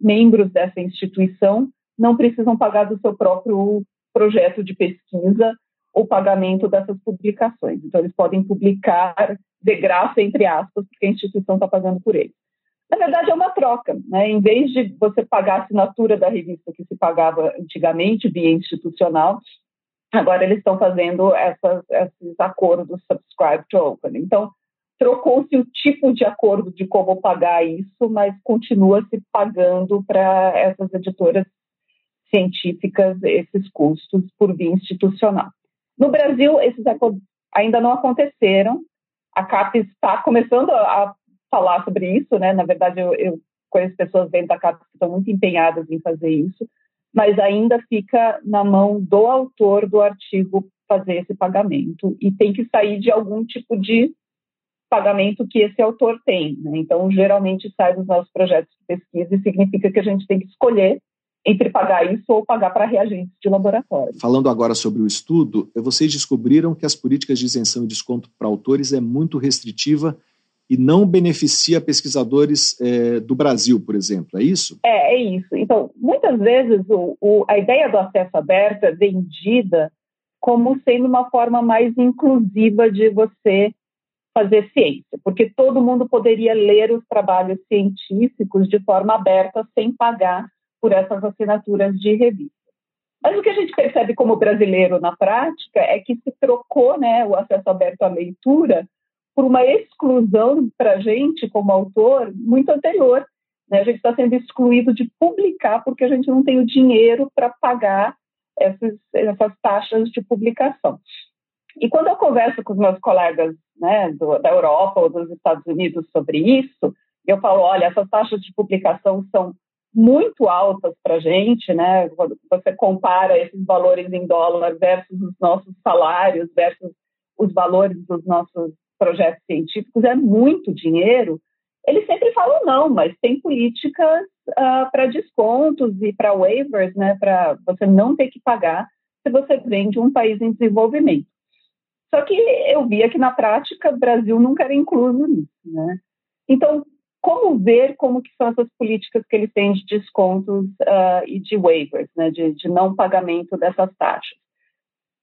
S4: membros dessa instituição não precisam pagar do seu próprio projeto de pesquisa o pagamento dessas publicações. Então, eles podem publicar de graça, entre aspas, porque a instituição está pagando por eles. Na verdade, é uma troca. Né? Em vez de você pagar a assinatura da revista que se pagava antigamente via institucional, agora eles estão fazendo essas, esses acordos subscribe to open. Então, trocou-se o tipo de acordo de como pagar isso, mas continua se pagando para essas editoras científicas esses custos por via institucional. No Brasil, esses acordos ainda não aconteceram. A CAPES está começando a falar sobre isso, né? Na verdade, eu, eu conheço pessoas dentro da CAPES que estão muito empenhadas em fazer isso, mas ainda fica na mão do autor do artigo fazer esse pagamento e tem que sair de algum tipo de pagamento que esse autor tem. Né? Então, geralmente sai dos nossos projetos de pesquisa e significa que a gente tem que escolher entre pagar isso ou pagar para reagentes de laboratório.
S1: Falando agora sobre o estudo, vocês descobriram que as políticas de isenção e desconto para autores é muito restritiva e não beneficia pesquisadores é, do Brasil, por exemplo, é isso?
S4: É, é isso. Então, muitas vezes o, o, a ideia do acesso aberto é vendida como sendo uma forma mais inclusiva de você fazer ciência, porque todo mundo poderia ler os trabalhos científicos de forma aberta sem pagar por essas assinaturas de revista. Mas o que a gente percebe como brasileiro na prática é que se trocou né, o acesso aberto à leitura por uma exclusão para a gente, como autor, muito anterior. Né? A gente está sendo excluído de publicar porque a gente não tem o dinheiro para pagar essas, essas taxas de publicação. E quando eu converso com os meus colegas né, do, da Europa ou dos Estados Unidos sobre isso, eu falo, olha, essas taxas de publicação são muito altas para a gente, né? Quando você compara esses valores em dólar versus os nossos salários, versus os valores dos nossos projetos científicos é muito dinheiro eles sempre falam não, mas tem políticas uh, para descontos e para waivers, né, para você não ter que pagar se você vem de um país em desenvolvimento. Só que eu via que na prática o Brasil nunca era incluso nisso, né? Então, como ver como que são essas políticas que eles têm de descontos uh, e de waivers, né, de, de não pagamento dessas taxas?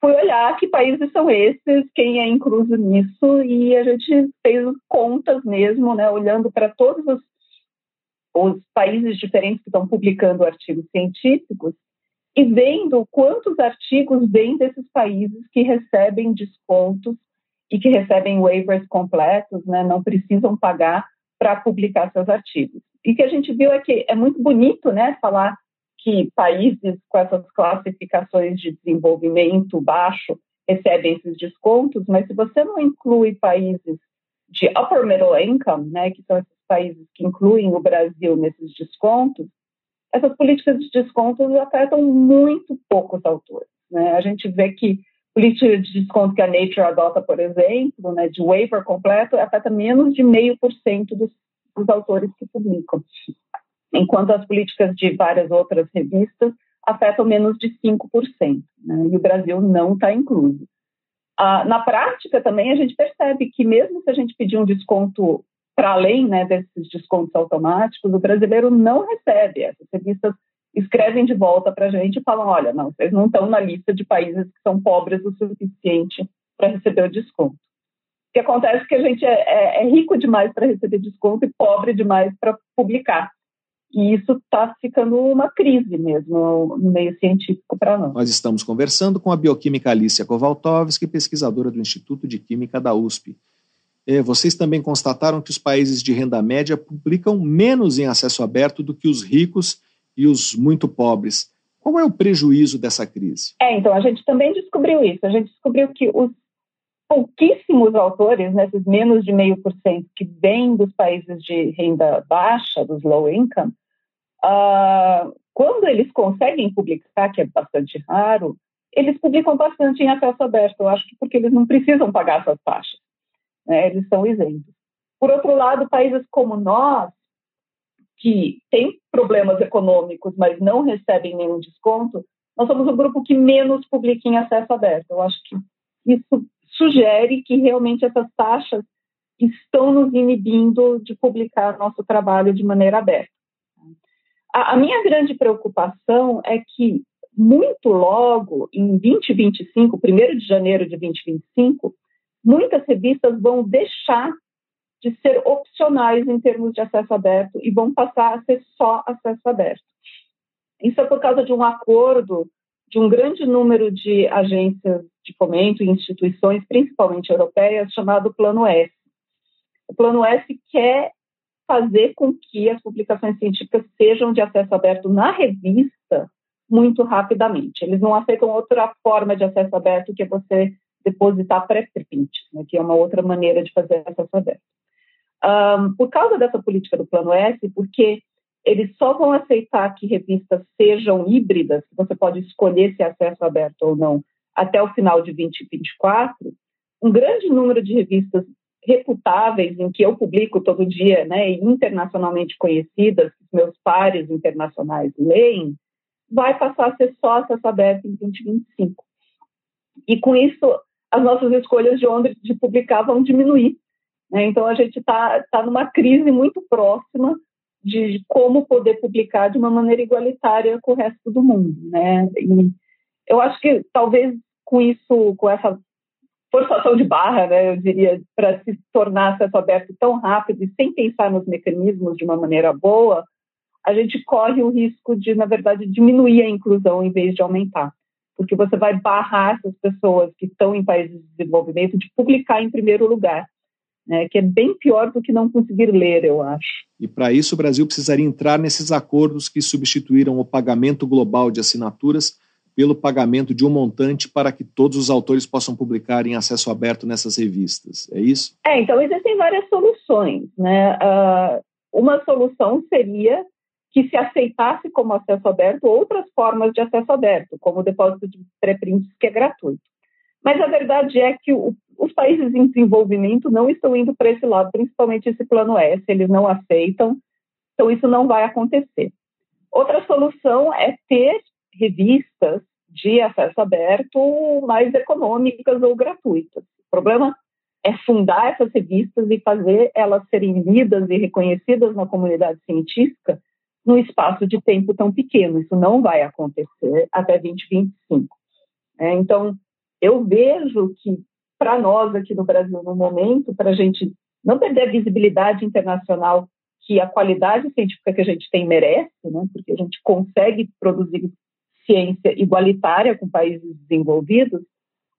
S4: Fui olhar que países são esses, quem é incluso nisso, e a gente fez contas mesmo, né, olhando para todos os, os países diferentes que estão publicando artigos científicos, e vendo quantos artigos vêm desses países que recebem descontos e que recebem waivers completos, né, não precisam pagar para publicar seus artigos. E o que a gente viu é que é muito bonito né, falar que países com essas classificações de desenvolvimento baixo recebem esses descontos, mas se você não inclui países de upper middle income, né, que são esses países que incluem o Brasil nesses descontos, essas políticas de descontos afetam muito poucos autores. Né? A gente vê que política de desconto que a Nature adota, por exemplo, né, de waiver completo, afeta menos de meio por cento dos autores que publicam, enquanto as políticas de várias outras revistas afetam menos de 5%, né, e o Brasil não está incluso. Ah, na prática, também, a gente percebe que mesmo se a gente pedir um desconto para além né, desses descontos automáticos, o brasileiro não recebe. Essas revistas escrevem de volta para a gente e falam: olha, não, vocês não estão na lista de países que são pobres o suficiente para receber o desconto. O que acontece é que a gente é, é, é rico demais para receber desconto e pobre demais para publicar. E isso está ficando uma crise mesmo no meio científico para nós.
S1: Nós estamos conversando com a bioquímica Alicia Kovaltovski, pesquisadora do Instituto de Química da USP. É, vocês também constataram que os países de renda média publicam menos em acesso aberto do que os ricos e os muito pobres. Qual é o prejuízo dessa crise?
S4: É, então, a gente também descobriu isso. A gente descobriu que os pouquíssimos autores, né, menos de meio por cento, que vêm dos países de renda baixa, dos low income, uh, quando eles conseguem publicar, que é bastante raro, eles publicam bastante em acesso aberto. Eu acho que porque eles não precisam pagar essas taxas né, eles são isentos. Por outro lado, países como nós, que têm problemas econômicos, mas não recebem nenhum desconto, nós somos o grupo que menos publica em acesso aberto. Eu acho que isso sugere que realmente essas taxas estão nos inibindo de publicar nosso trabalho de maneira aberta. A, a minha grande preocupação é que, muito logo, em 2025, 1 de janeiro de 2025, muitas revistas vão deixar de ser opcionais em termos de acesso aberto e vão passar a ser só acesso aberto. Isso é por causa de um acordo de um grande número de agências de fomento e instituições, principalmente europeias, chamado Plano S. O Plano S quer fazer com que as publicações científicas sejam de acesso aberto na revista muito rapidamente. Eles não aceitam outra forma de acesso aberto que você depositar pré-print, né, que é uma outra maneira de fazer acesso aberto. Um, por causa dessa política do Plano S, porque eles só vão aceitar que revistas sejam híbridas, que você pode escolher se é acesso aberto ou não, até o final de 2024, um grande número de revistas reputáveis em que eu publico todo dia, né, internacionalmente conhecidas, que meus pares internacionais leem, vai passar a ser só acesso aberto em 2025. E com isso, as nossas escolhas de onde de publicar vão diminuir. Né? Então, a gente está tá numa crise muito próxima de como poder publicar de uma maneira igualitária com o resto do mundo. Né? E eu acho que talvez com isso, com essa forçação de barra, né, eu diria, para se tornar acesso aberto tão rápido e sem pensar nos mecanismos de uma maneira boa, a gente corre o risco de, na verdade, diminuir a inclusão em vez de aumentar porque você vai barrar essas pessoas que estão em países de desenvolvimento de publicar em primeiro lugar, né, que é bem pior do que não conseguir ler, eu acho.
S1: E para isso o Brasil precisaria entrar nesses acordos que substituíram o pagamento global de assinaturas pelo pagamento de um montante para que todos os autores possam publicar em acesso aberto nessas revistas. É isso?
S4: É, então existem várias soluções. Né? Uh, uma solução seria que se aceitasse como acesso aberto outras formas de acesso aberto, como o depósito de pré-prints, que é gratuito. Mas a verdade é que o, os países em desenvolvimento não estão indo para esse lado, principalmente esse plano S, eles não aceitam, então isso não vai acontecer. Outra solução é ter revistas de acesso aberto mais econômicas ou gratuitas. O problema é fundar essas revistas e fazer elas serem lidas e reconhecidas na comunidade científica num espaço de tempo tão pequeno. Isso não vai acontecer até 2025. É, então, eu vejo que, para nós aqui no Brasil, no momento, para a gente não perder a visibilidade internacional que a qualidade científica que a gente tem merece, né, porque a gente consegue produzir ciência igualitária com países desenvolvidos,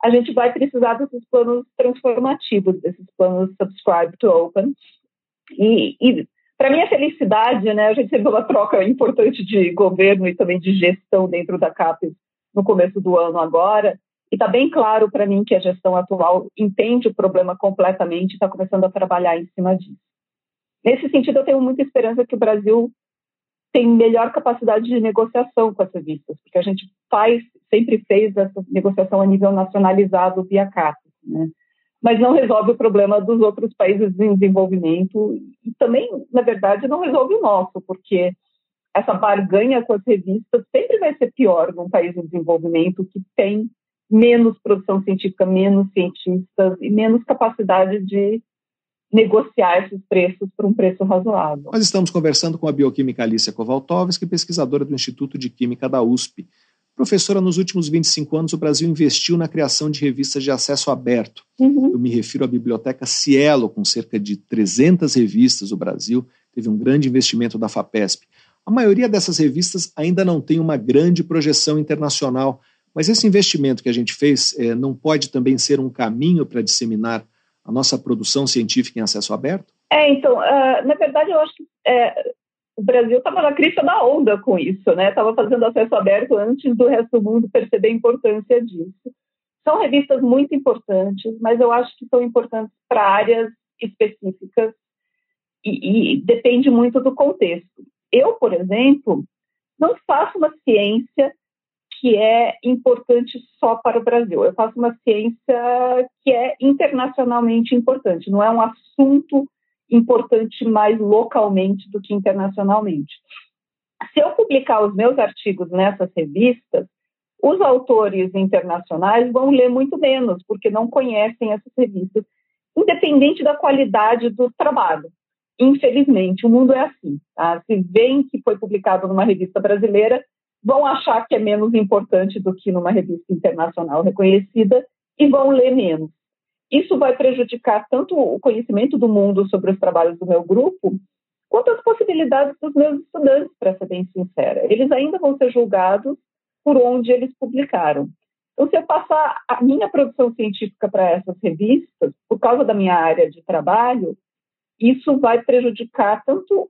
S4: a gente vai precisar desses planos transformativos, desses planos subscribe to open. E, e para minha felicidade, né, a gente teve uma troca importante de governo e também de gestão dentro da CAPES no começo do ano agora, e está bem claro para mim que a gestão atual entende o problema completamente e está começando a trabalhar em cima disso. Nesse sentido, eu tenho muita esperança que o Brasil tem melhor capacidade de negociação com as revistas, porque a gente faz, sempre fez essa negociação a nível nacionalizado via CAPES, né? mas não resolve o problema dos outros países em desenvolvimento e também, na verdade, não resolve o nosso, porque essa barganha com as revistas sempre vai ser pior num país em desenvolvimento que tem menos produção científica, menos cientistas e menos capacidade de negociar esses preços por um preço razoável.
S1: Nós estamos conversando com a bioquímica Alicia Kovaltovski, pesquisadora do Instituto de Química da USP. Professora, nos últimos 25 anos, o Brasil investiu na criação de revistas de acesso aberto. Uhum. Eu me refiro à biblioteca Cielo, com cerca de 300 revistas no Brasil, teve um grande investimento da FAPESP. A maioria dessas revistas ainda não tem uma grande projeção internacional, mas esse investimento que a gente fez é, não pode também ser um caminho para disseminar a nossa produção científica em acesso aberto?
S4: É, então, uh, na verdade, eu acho que é, o Brasil estava na crista da onda com isso, né? Estava fazendo acesso aberto antes do resto do mundo perceber a importância disso. São revistas muito importantes, mas eu acho que são importantes para áreas específicas e, e depende muito do contexto. Eu, por exemplo, não faço uma ciência que é importante só para o Brasil. Eu faço uma ciência que é internacionalmente importante, não é um assunto importante mais localmente do que internacionalmente. Se eu publicar os meus artigos nessas revistas, os autores internacionais vão ler muito menos, porque não conhecem essas revistas, independente da qualidade do trabalho. Infelizmente, o mundo é assim. Tá? Se vem que foi publicado numa revista brasileira, vão achar que é menos importante do que numa revista internacional reconhecida e vão ler menos. Isso vai prejudicar tanto o conhecimento do mundo sobre os trabalhos do meu grupo, quanto as possibilidades dos meus estudantes, para ser bem sincera. Eles ainda vão ser julgados por onde eles publicaram. Então, se eu passar a minha produção científica para essas revistas, por causa da minha área de trabalho, isso vai prejudicar tanto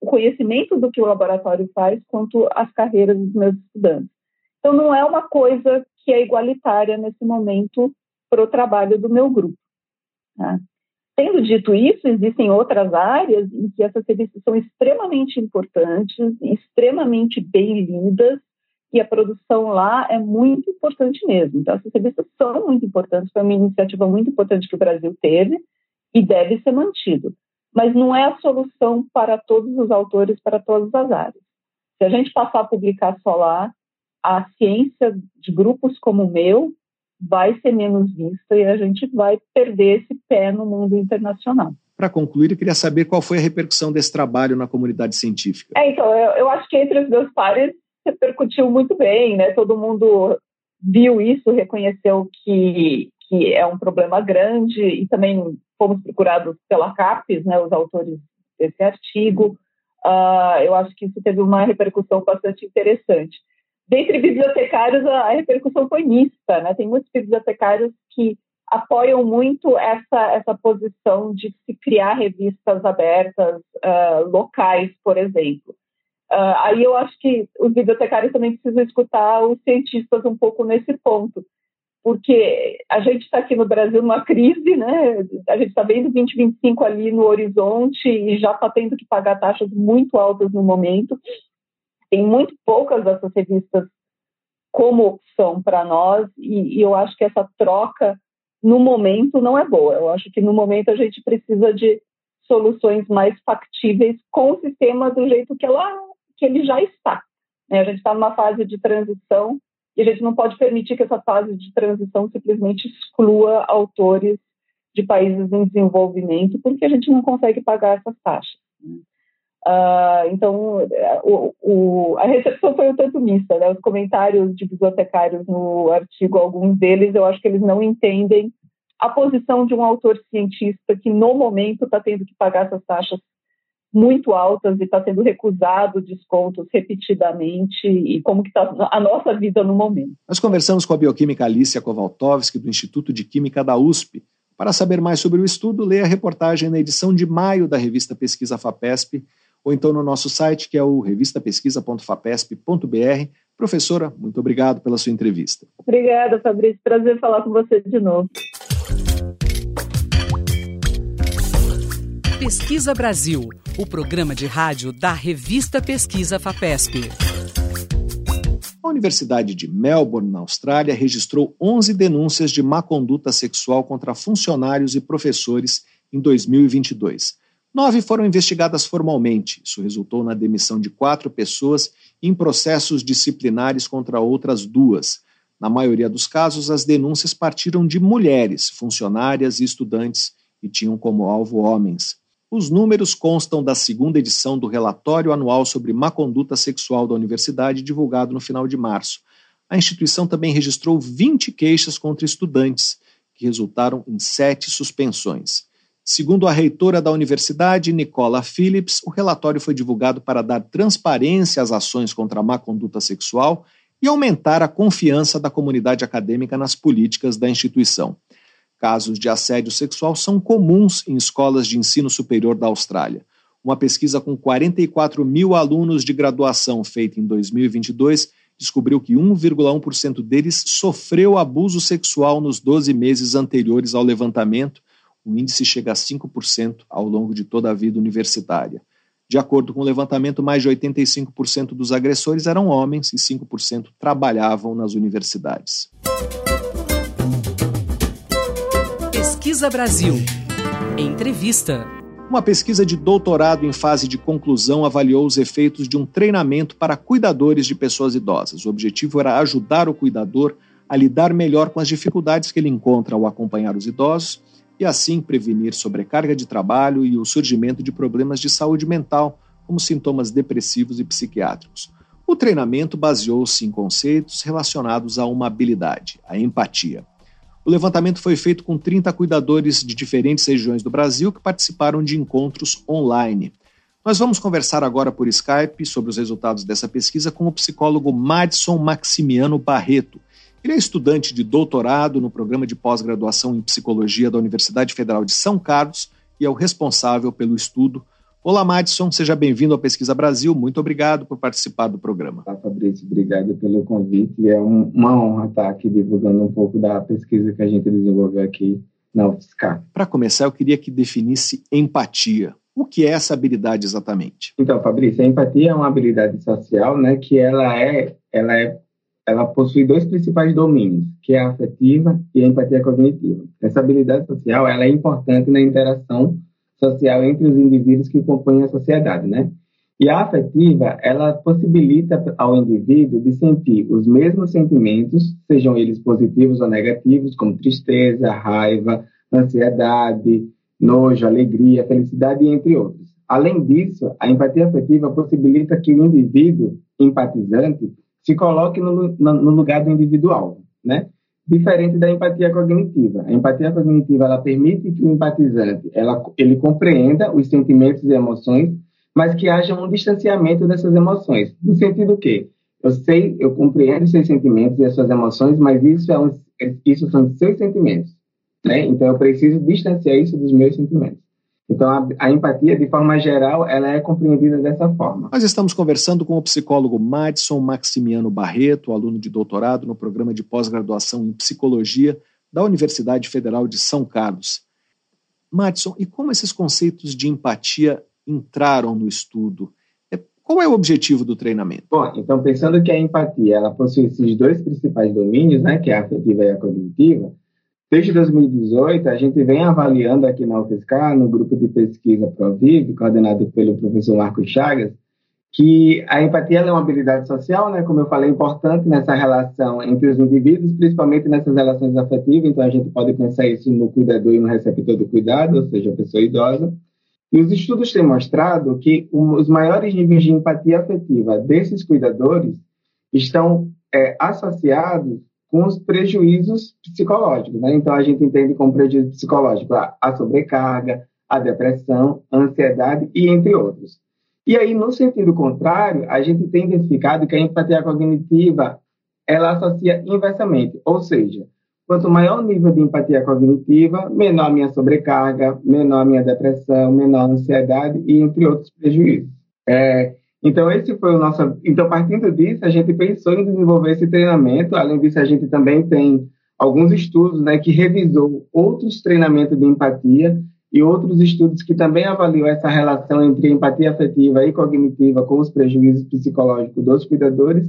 S4: o conhecimento do que o laboratório faz quanto as carreiras dos meus estudantes. Então, não é uma coisa que é igualitária nesse momento para o trabalho do meu grupo. Tá? Tendo dito isso, existem outras áreas em que essas revistas são extremamente importantes, extremamente bem lidas, e a produção lá é muito importante mesmo. Então, essas revistas são muito importantes, foi uma iniciativa muito importante que o Brasil teve e deve ser mantido mas não é a solução para todos os autores, para todas as áreas. Se a gente passar a publicar só lá, a ciência de grupos como o meu vai ser menos vista e a gente vai perder esse pé no mundo internacional.
S1: Para concluir, eu queria saber qual foi a repercussão desse trabalho na comunidade científica.
S4: É, então, eu, eu acho que entre os meus pares repercutiu muito bem, né? Todo mundo viu isso, reconheceu que, que é um problema grande e também fomos procurados pela CAPES, né, os autores desse artigo. Uh, eu acho que isso teve uma repercussão bastante interessante. Dentre bibliotecários, a, a repercussão foi mista. Né? Tem muitos bibliotecários que apoiam muito essa, essa posição de se criar revistas abertas uh, locais, por exemplo. Uh, aí eu acho que os bibliotecários também precisam escutar os cientistas um pouco nesse ponto, porque a gente está aqui no Brasil numa crise, né? A gente está vendo 2025 ali no horizonte e já está tendo que pagar taxas muito altas no momento. Tem muito poucas dessas revistas como opção para nós, e, e eu acho que essa troca no momento não é boa. Eu acho que no momento a gente precisa de soluções mais factíveis com o sistema do jeito que, ela, que ele já está. Né? A gente está numa fase de transição e a gente não pode permitir que essa fase de transição simplesmente exclua autores de países em desenvolvimento, porque a gente não consegue pagar essas taxas. Né? Uh, então, o, o, a recepção foi um tanto mista. Né? Os comentários de bibliotecários no artigo, alguns deles, eu acho que eles não entendem a posição de um autor cientista que, no momento, está tendo que pagar essas taxas muito altas e está sendo recusado descontos repetidamente e como que está a nossa vida no momento.
S1: Nós conversamos com a bioquímica Alicia Kowaltowski, do Instituto de Química da USP. Para saber mais sobre o estudo, leia a reportagem na edição de maio da revista Pesquisa FAPESP ou então no nosso site, que é o revistapesquisa.fapesp.br. Professora, muito obrigado pela sua entrevista.
S4: Obrigada, Fabrício. Prazer falar com você de novo.
S2: Pesquisa Brasil, o programa de rádio da revista Pesquisa FAPESP.
S1: A Universidade de Melbourne, na Austrália, registrou 11 denúncias de má conduta sexual contra funcionários e professores em 2022. Nove foram investigadas formalmente. Isso resultou na demissão de quatro pessoas em processos disciplinares contra outras duas. Na maioria dos casos, as denúncias partiram de mulheres, funcionárias e estudantes, e tinham como alvo homens. Os números constam da segunda edição do relatório anual sobre má conduta sexual da universidade, divulgado no final de março. A instituição também registrou 20 queixas contra estudantes, que resultaram em sete suspensões. Segundo a reitora da universidade, Nicola Phillips, o relatório foi divulgado para dar transparência às ações contra a má conduta sexual e aumentar a confiança da comunidade acadêmica nas políticas da instituição. Casos de assédio sexual são comuns em escolas de ensino superior da Austrália. Uma pesquisa com 44 mil alunos de graduação feita em 2022 descobriu que 1,1% deles sofreu abuso sexual nos 12 meses anteriores ao levantamento o índice chega a 5% ao longo de toda a vida universitária. De acordo com o levantamento, mais de 85% dos agressores eram homens e 5% trabalhavam nas universidades.
S2: Pesquisa Brasil. Entrevista.
S1: Uma pesquisa de doutorado em fase de conclusão avaliou os efeitos de um treinamento para cuidadores de pessoas idosas. O objetivo era ajudar o cuidador a lidar melhor com as dificuldades que ele encontra ao acompanhar os idosos e assim prevenir sobrecarga de trabalho e o surgimento de problemas de saúde mental, como sintomas depressivos e psiquiátricos. O treinamento baseou-se em conceitos relacionados a uma habilidade, a empatia. O levantamento foi feito com 30 cuidadores de diferentes regiões do Brasil que participaram de encontros online. Nós vamos conversar agora por Skype sobre os resultados dessa pesquisa com o psicólogo Madison Maximiano Barreto, ele é estudante de doutorado no programa de pós-graduação em psicologia da Universidade Federal de São Carlos e é o responsável pelo estudo. Olá, Madison, seja bem-vindo ao Pesquisa Brasil. Muito obrigado por participar do programa.
S5: Olá, Fabrício, obrigado pelo convite. É uma honra estar aqui divulgando um pouco da pesquisa que a gente desenvolveu aqui na UFSCar.
S1: Para começar, eu queria que definisse empatia. O que é essa habilidade exatamente?
S5: Então, Fabrício, a empatia é uma habilidade social, né, que ela é, ela é ela possui dois principais domínios, que é a afetiva e a empatia cognitiva. Essa habilidade social ela é importante na interação social entre os indivíduos que compõem a sociedade, né? E a afetiva, ela possibilita ao indivíduo de sentir os mesmos sentimentos, sejam eles positivos ou negativos, como tristeza, raiva, ansiedade, nojo, alegria, felicidade, entre outros. Além disso, a empatia afetiva possibilita que o indivíduo empatizante se coloque no, no lugar do individual, né? Diferente da empatia cognitiva. A empatia cognitiva ela permite que o empatizante ela, ele compreenda os sentimentos e emoções, mas que haja um distanciamento dessas emoções. No sentido que eu sei, eu compreendo os seus sentimentos e as suas emoções, mas isso, é um, isso são seus sentimentos. Né? Então eu preciso distanciar isso dos meus sentimentos. Então, a, a, empatia, de forma geral, ela é compreendida dessa forma.
S1: Nós estamos conversando com o psicólogo Madison Maximiano Barreto, aluno de doutorado no programa de pós-graduação em psicologia da Universidade Federal de São Carlos. Madison, e como esses conceitos de empatia entraram no estudo? É, Qual é o objetivo do treinamento?
S5: Bom, então pensando que a empatia ela possui esses dois principais domínios, né, que é a afetiva e a cognitiva, desde 2018 a gente vem avaliando aqui na UFSCar, no grupo de pesquisa ProVive, coordenado pelo professor Marcos Chagas, que a empatia é uma habilidade social, né, como eu falei, importante nessa relação entre os indivíduos, principalmente nessas relações afetivas, então a gente pode pensar isso no cuidador e no receptor do cuidado, ou seja, a pessoa idosa. E os estudos têm mostrado que os maiores níveis de empatia afetiva desses cuidadores estão é, associados com os prejuízos psicológicos. Né? Então, a gente entende como prejuízo psicológico a sobrecarga, a depressão, a ansiedade e entre outros. E aí, no sentido contrário, a gente tem identificado que a empatia cognitiva ela associa inversamente, ou seja, Quanto maior o nível de empatia cognitiva, menor a minha sobrecarga, menor a minha depressão, menor a ansiedade e entre outros prejuízos. É, então esse foi o nosso. Então partindo disso, a gente pensou em desenvolver esse treinamento. Além disso, a gente também tem alguns estudos, né, que revisou outros treinamentos de empatia e outros estudos que também avaliam essa relação entre empatia afetiva e cognitiva com os prejuízos psicológicos dos cuidadores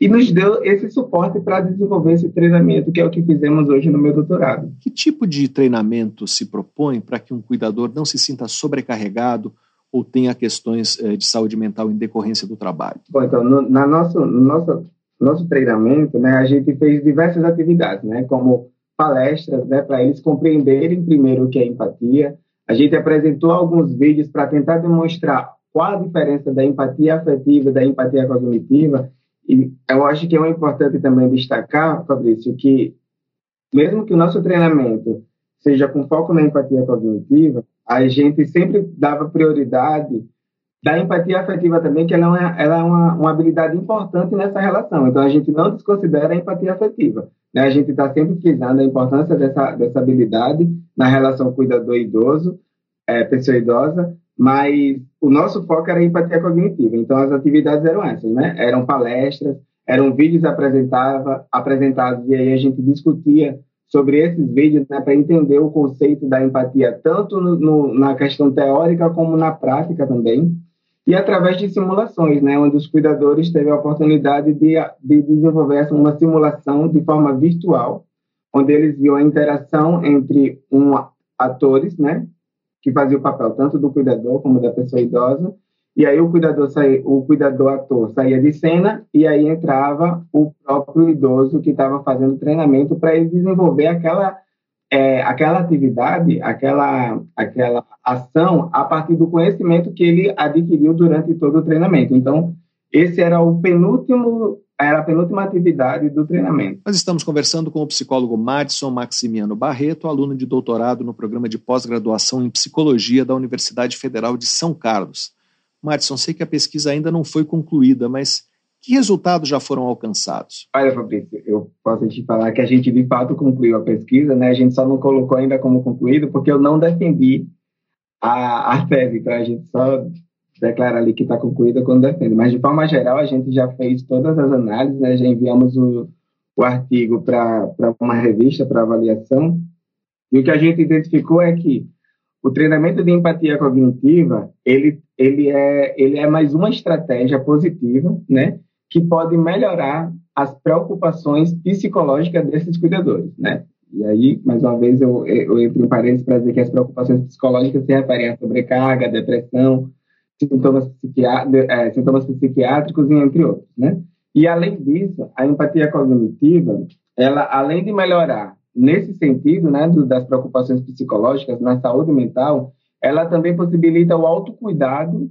S5: e nos deu esse suporte para desenvolver esse treinamento, que é o que fizemos hoje no meu doutorado.
S1: Que tipo de treinamento se propõe para que um cuidador não se sinta sobrecarregado ou tenha questões eh, de saúde mental em decorrência do trabalho?
S5: Bom, então, no, na nosso, no nosso, nosso treinamento, né, a gente fez diversas atividades, né, como palestras, né, para eles compreenderem primeiro o que é empatia. A gente apresentou alguns vídeos para tentar demonstrar qual a diferença da empatia afetiva da empatia cognitiva e eu acho que é importante também destacar, Fabrício, que mesmo que o nosso treinamento seja com foco na empatia cognitiva, a gente sempre dava prioridade da empatia afetiva também, que ela é, uma, ela é uma, uma, habilidade importante nessa relação. Então, a gente não desconsidera a empatia afetiva. Né? A gente está sempre frisando a importância dessa, dessa habilidade na relação cuidador-idoso, é, pessoa idosa, mas o nosso foco era empatia cognitiva. Então, as atividades eram essas, né? Eram palestras, eram vídeos apresentava, apresentados, e aí a gente discutia sobre esses vídeos né, para entender o conceito da empatia, tanto no, no, na questão teórica como na prática também, e através de simulações, né, onde os cuidadores teve a oportunidade de, de desenvolver uma simulação de forma virtual, onde eles viam a interação entre um atores, né, que fazia o papel tanto do cuidador como da pessoa idosa. E aí o cuidador saía, o cuidador ator saía de cena e aí entrava o próprio idoso que estava fazendo treinamento para ele desenvolver aquela é, aquela atividade, aquela aquela ação a partir do conhecimento que ele adquiriu durante todo o treinamento. Então esse era o penúltimo era a penúltima atividade do treinamento.
S1: Nós estamos conversando com o psicólogo Madison Maximiano Barreto, aluno de doutorado no programa de pós-graduação em psicologia da Universidade Federal de São Carlos. Madison, sei que a pesquisa ainda não foi concluída, mas que resultados já foram alcançados?
S5: Olha, Fabrício, eu posso te falar que a gente de fato concluiu a pesquisa, né? A gente só não colocou ainda como concluído porque eu não defendi a, a tese, então a gente só declara ali que está concluída quando defende. Mas, de forma geral, a gente já fez todas as análises, né? já enviamos o, o artigo para uma revista para avaliação, e o que a gente identificou é que o treinamento de empatia cognitiva, ele, ele, é, ele é mais uma estratégia positiva, né? que pode melhorar as preocupações psicológicas desses cuidadores, né? E aí, mais uma vez, eu, eu entro em parênteses para dizer que as preocupações psicológicas se referem à sobrecarga, depressão, sintomas, é, sintomas psiquiátricos e entre outros, né? E além disso, a empatia cognitiva, ela além de melhorar nesse sentido, né, do, das preocupações psicológicas na saúde mental, ela também possibilita o autocuidado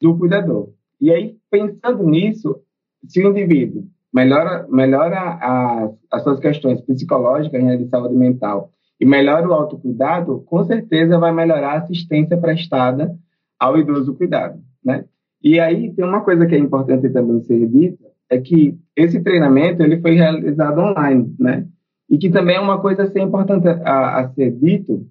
S5: do cuidador. E aí, pensando nisso, se o indivíduo melhora, melhora as, as suas questões psicológicas né, de saúde mental e melhora o autocuidado, com certeza vai melhorar a assistência prestada ao idoso cuidado, né? E aí tem uma coisa que é importante também ser dita, é que esse treinamento ele foi realizado online, né? E que também é uma coisa assim, importante a, a ser dito,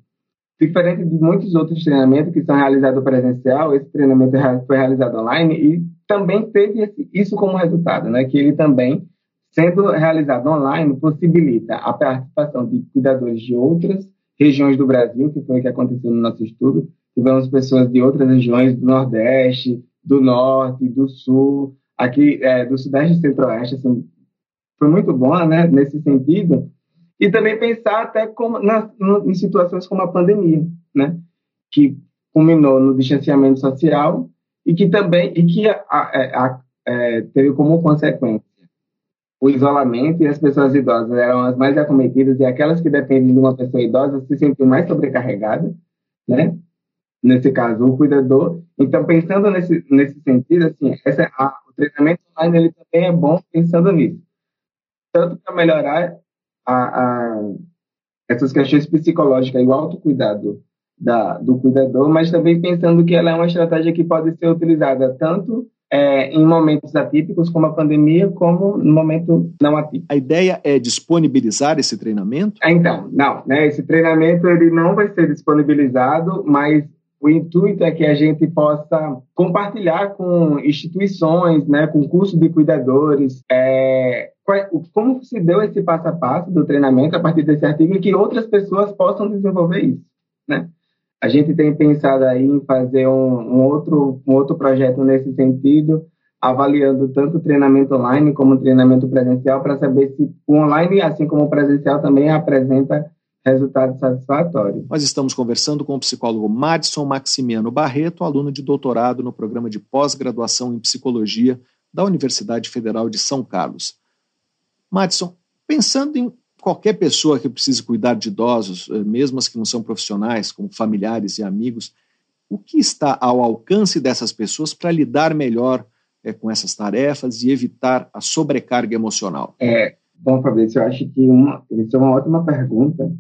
S5: diferente de muitos outros treinamentos que são realizados presencial, esse treinamento foi realizado online e também teve esse, isso como resultado, né? Que ele também, sendo realizado online, possibilita a participação de cuidadores de outras regiões do Brasil, que foi o que aconteceu no nosso estudo, tivemos pessoas de outras regiões do Nordeste, do norte, do sul, aqui é, do sudeste e centro-oeste, assim, foi muito bom, né, nesse sentido. E também pensar até como, na, em situações como a pandemia, né, que culminou no distanciamento social e que também e que a, a, a, é, teve como consequência o isolamento e as pessoas idosas eram as mais acometidas e aquelas que dependem de uma pessoa idosa se sentiam mais sobrecarregadas, né? Nesse caso, o cuidador. Então, pensando nesse, nesse sentido, assim, essa, a, o treinamento online ele também é bom pensando nisso. Tanto para melhorar a, a, essas questões psicológicas e o autocuidado da, do cuidador, mas também pensando que ela é uma estratégia que pode ser utilizada tanto é, em momentos atípicos, como a pandemia, como no momento não atípico.
S1: A ideia é disponibilizar esse treinamento?
S5: É, então, não. Né, esse treinamento ele não vai ser disponibilizado, mas o intuito é que a gente possa compartilhar com instituições, né, com curso de cuidadores, é, como se deu esse passo a passo do treinamento a partir desse artigo e que outras pessoas possam desenvolver isso, né? A gente tem pensado aí em fazer um, um, outro, um outro projeto nesse sentido, avaliando tanto o treinamento online como o treinamento presencial, para saber se o online, assim como o presencial, também apresenta resultados satisfatórios.
S1: Nós estamos conversando com o psicólogo Madison Maximiano Barreto, aluno de doutorado no programa de pós-graduação em psicologia da Universidade Federal de São Carlos. Madison, pensando em qualquer pessoa que precise cuidar de idosos, eh, mesmo as que não são profissionais, como familiares e amigos, o que está ao alcance dessas pessoas para lidar melhor é, com essas tarefas e evitar a sobrecarga emocional?
S5: É, bom, Fabrício, eu acho que uma, isso é uma ótima pergunta.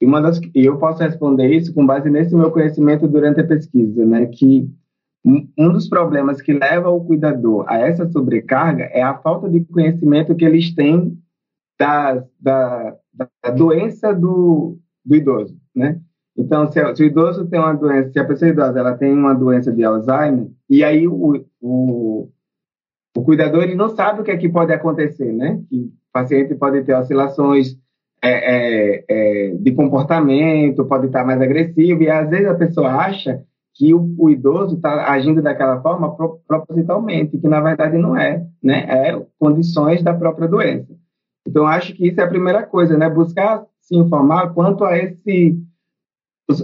S5: E uma das, eu posso responder isso com base nesse meu conhecimento durante a pesquisa, né? Que um dos problemas que leva o cuidador a essa sobrecarga é a falta de conhecimento que eles têm da, da, da doença do, do idoso, né? Então, se, o idoso tem uma doença, se a pessoa idosa ela tem uma doença de Alzheimer, e aí o, o, o cuidador ele não sabe o que é que pode acontecer, né? Que o paciente pode ter oscilações é, é, é, de comportamento, pode estar mais agressivo, e às vezes a pessoa acha que o, o idoso está agindo daquela forma pro, propositalmente, que na verdade não é, né? É condições da própria doença. Então, acho que isso é a primeira coisa, né? Buscar se informar quanto a esse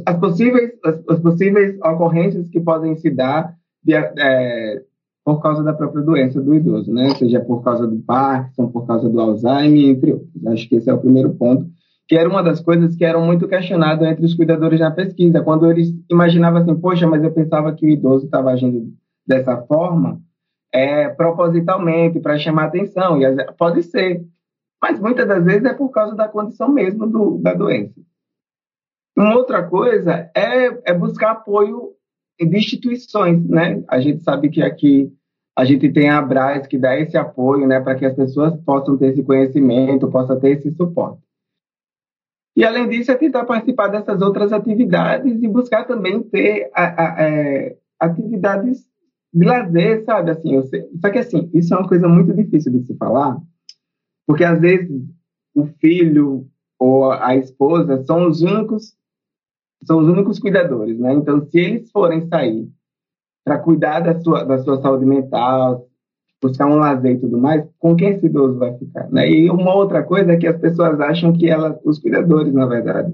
S5: as possíveis as, as possíveis ocorrências que podem se dar de, é, por causa da própria doença do idoso, né? Seja por causa do Parkinson, por causa do Alzheimer, entre outros. Acho que esse é o primeiro ponto, que era uma das coisas que eram muito questionadas entre os cuidadores na pesquisa, quando eles imaginavam assim, poxa, mas eu pensava que o idoso estava agindo dessa forma, é, propositalmente para chamar atenção, e pode ser, mas muitas das vezes é por causa da condição mesmo do, da doença. Uma outra coisa é, é buscar apoio de instituições, né? A gente sabe que aqui a gente tem a Abras que dá esse apoio, né, para que as pessoas possam ter esse conhecimento, possam ter esse suporte. E além disso, é tentar participar dessas outras atividades e buscar também ter a, a, a, é, atividades de lazer, sabe? Assim, sei, só que assim, isso é uma coisa muito difícil de se falar, porque às vezes o filho ou a esposa são os únicos são os únicos cuidadores, né? Então, se eles forem sair para cuidar da sua, da sua saúde mental, buscar um lazer e tudo mais, com quem esse idoso vai ficar? Né? E uma outra coisa é que as pessoas acham que ela, os cuidadores, na verdade,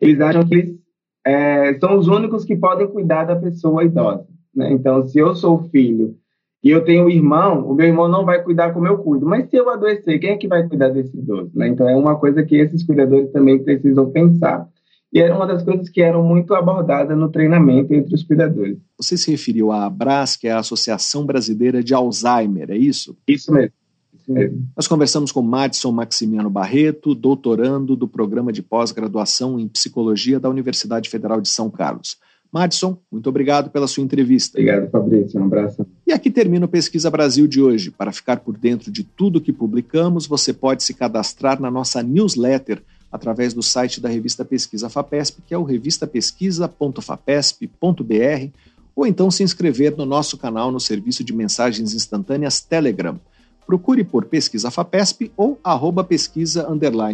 S5: eles acham que eles é, são os únicos que podem cuidar da pessoa idosa. Né? Então, se eu sou filho e eu tenho um irmão, o meu irmão não vai cuidar como eu cuido. Mas se eu adoecer, quem é que vai cuidar desse idoso? Né? Então, é uma coisa que esses cuidadores também precisam pensar. E era uma das coisas que eram muito abordadas no treinamento entre os cuidadores.
S1: Você se referiu à ABRAS, que é a Associação Brasileira de Alzheimer, é isso?
S5: Isso mesmo. Isso mesmo.
S1: Nós conversamos com Madison Maximiano Barreto, doutorando do programa de pós-graduação em Psicologia da Universidade Federal de São Carlos. Madison, muito obrigado pela sua entrevista.
S5: Obrigado, Fabrício. Um abraço.
S1: E aqui termina o Pesquisa Brasil de hoje. Para ficar por dentro de tudo que publicamos, você pode se cadastrar na nossa newsletter através do site da revista Pesquisa FAPESP, que é o revistapesquisa.fapesp.br, ou então se inscrever no nosso canal no serviço de mensagens instantâneas Telegram. Procure por Pesquisa FAPESP ou arroba pesquisa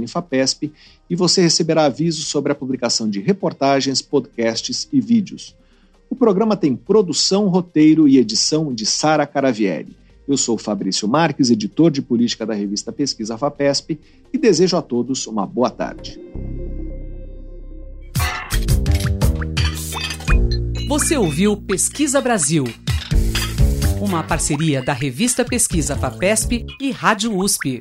S1: FAPESP e você receberá avisos sobre a publicação de reportagens, podcasts e vídeos. O programa tem produção, roteiro e edição de Sara Caravieri. Eu sou Fabrício Marques, editor de política da revista Pesquisa FAPESP, e desejo a todos uma boa tarde.
S2: Você ouviu Pesquisa Brasil, uma parceria da revista Pesquisa FAPESP e Rádio USP.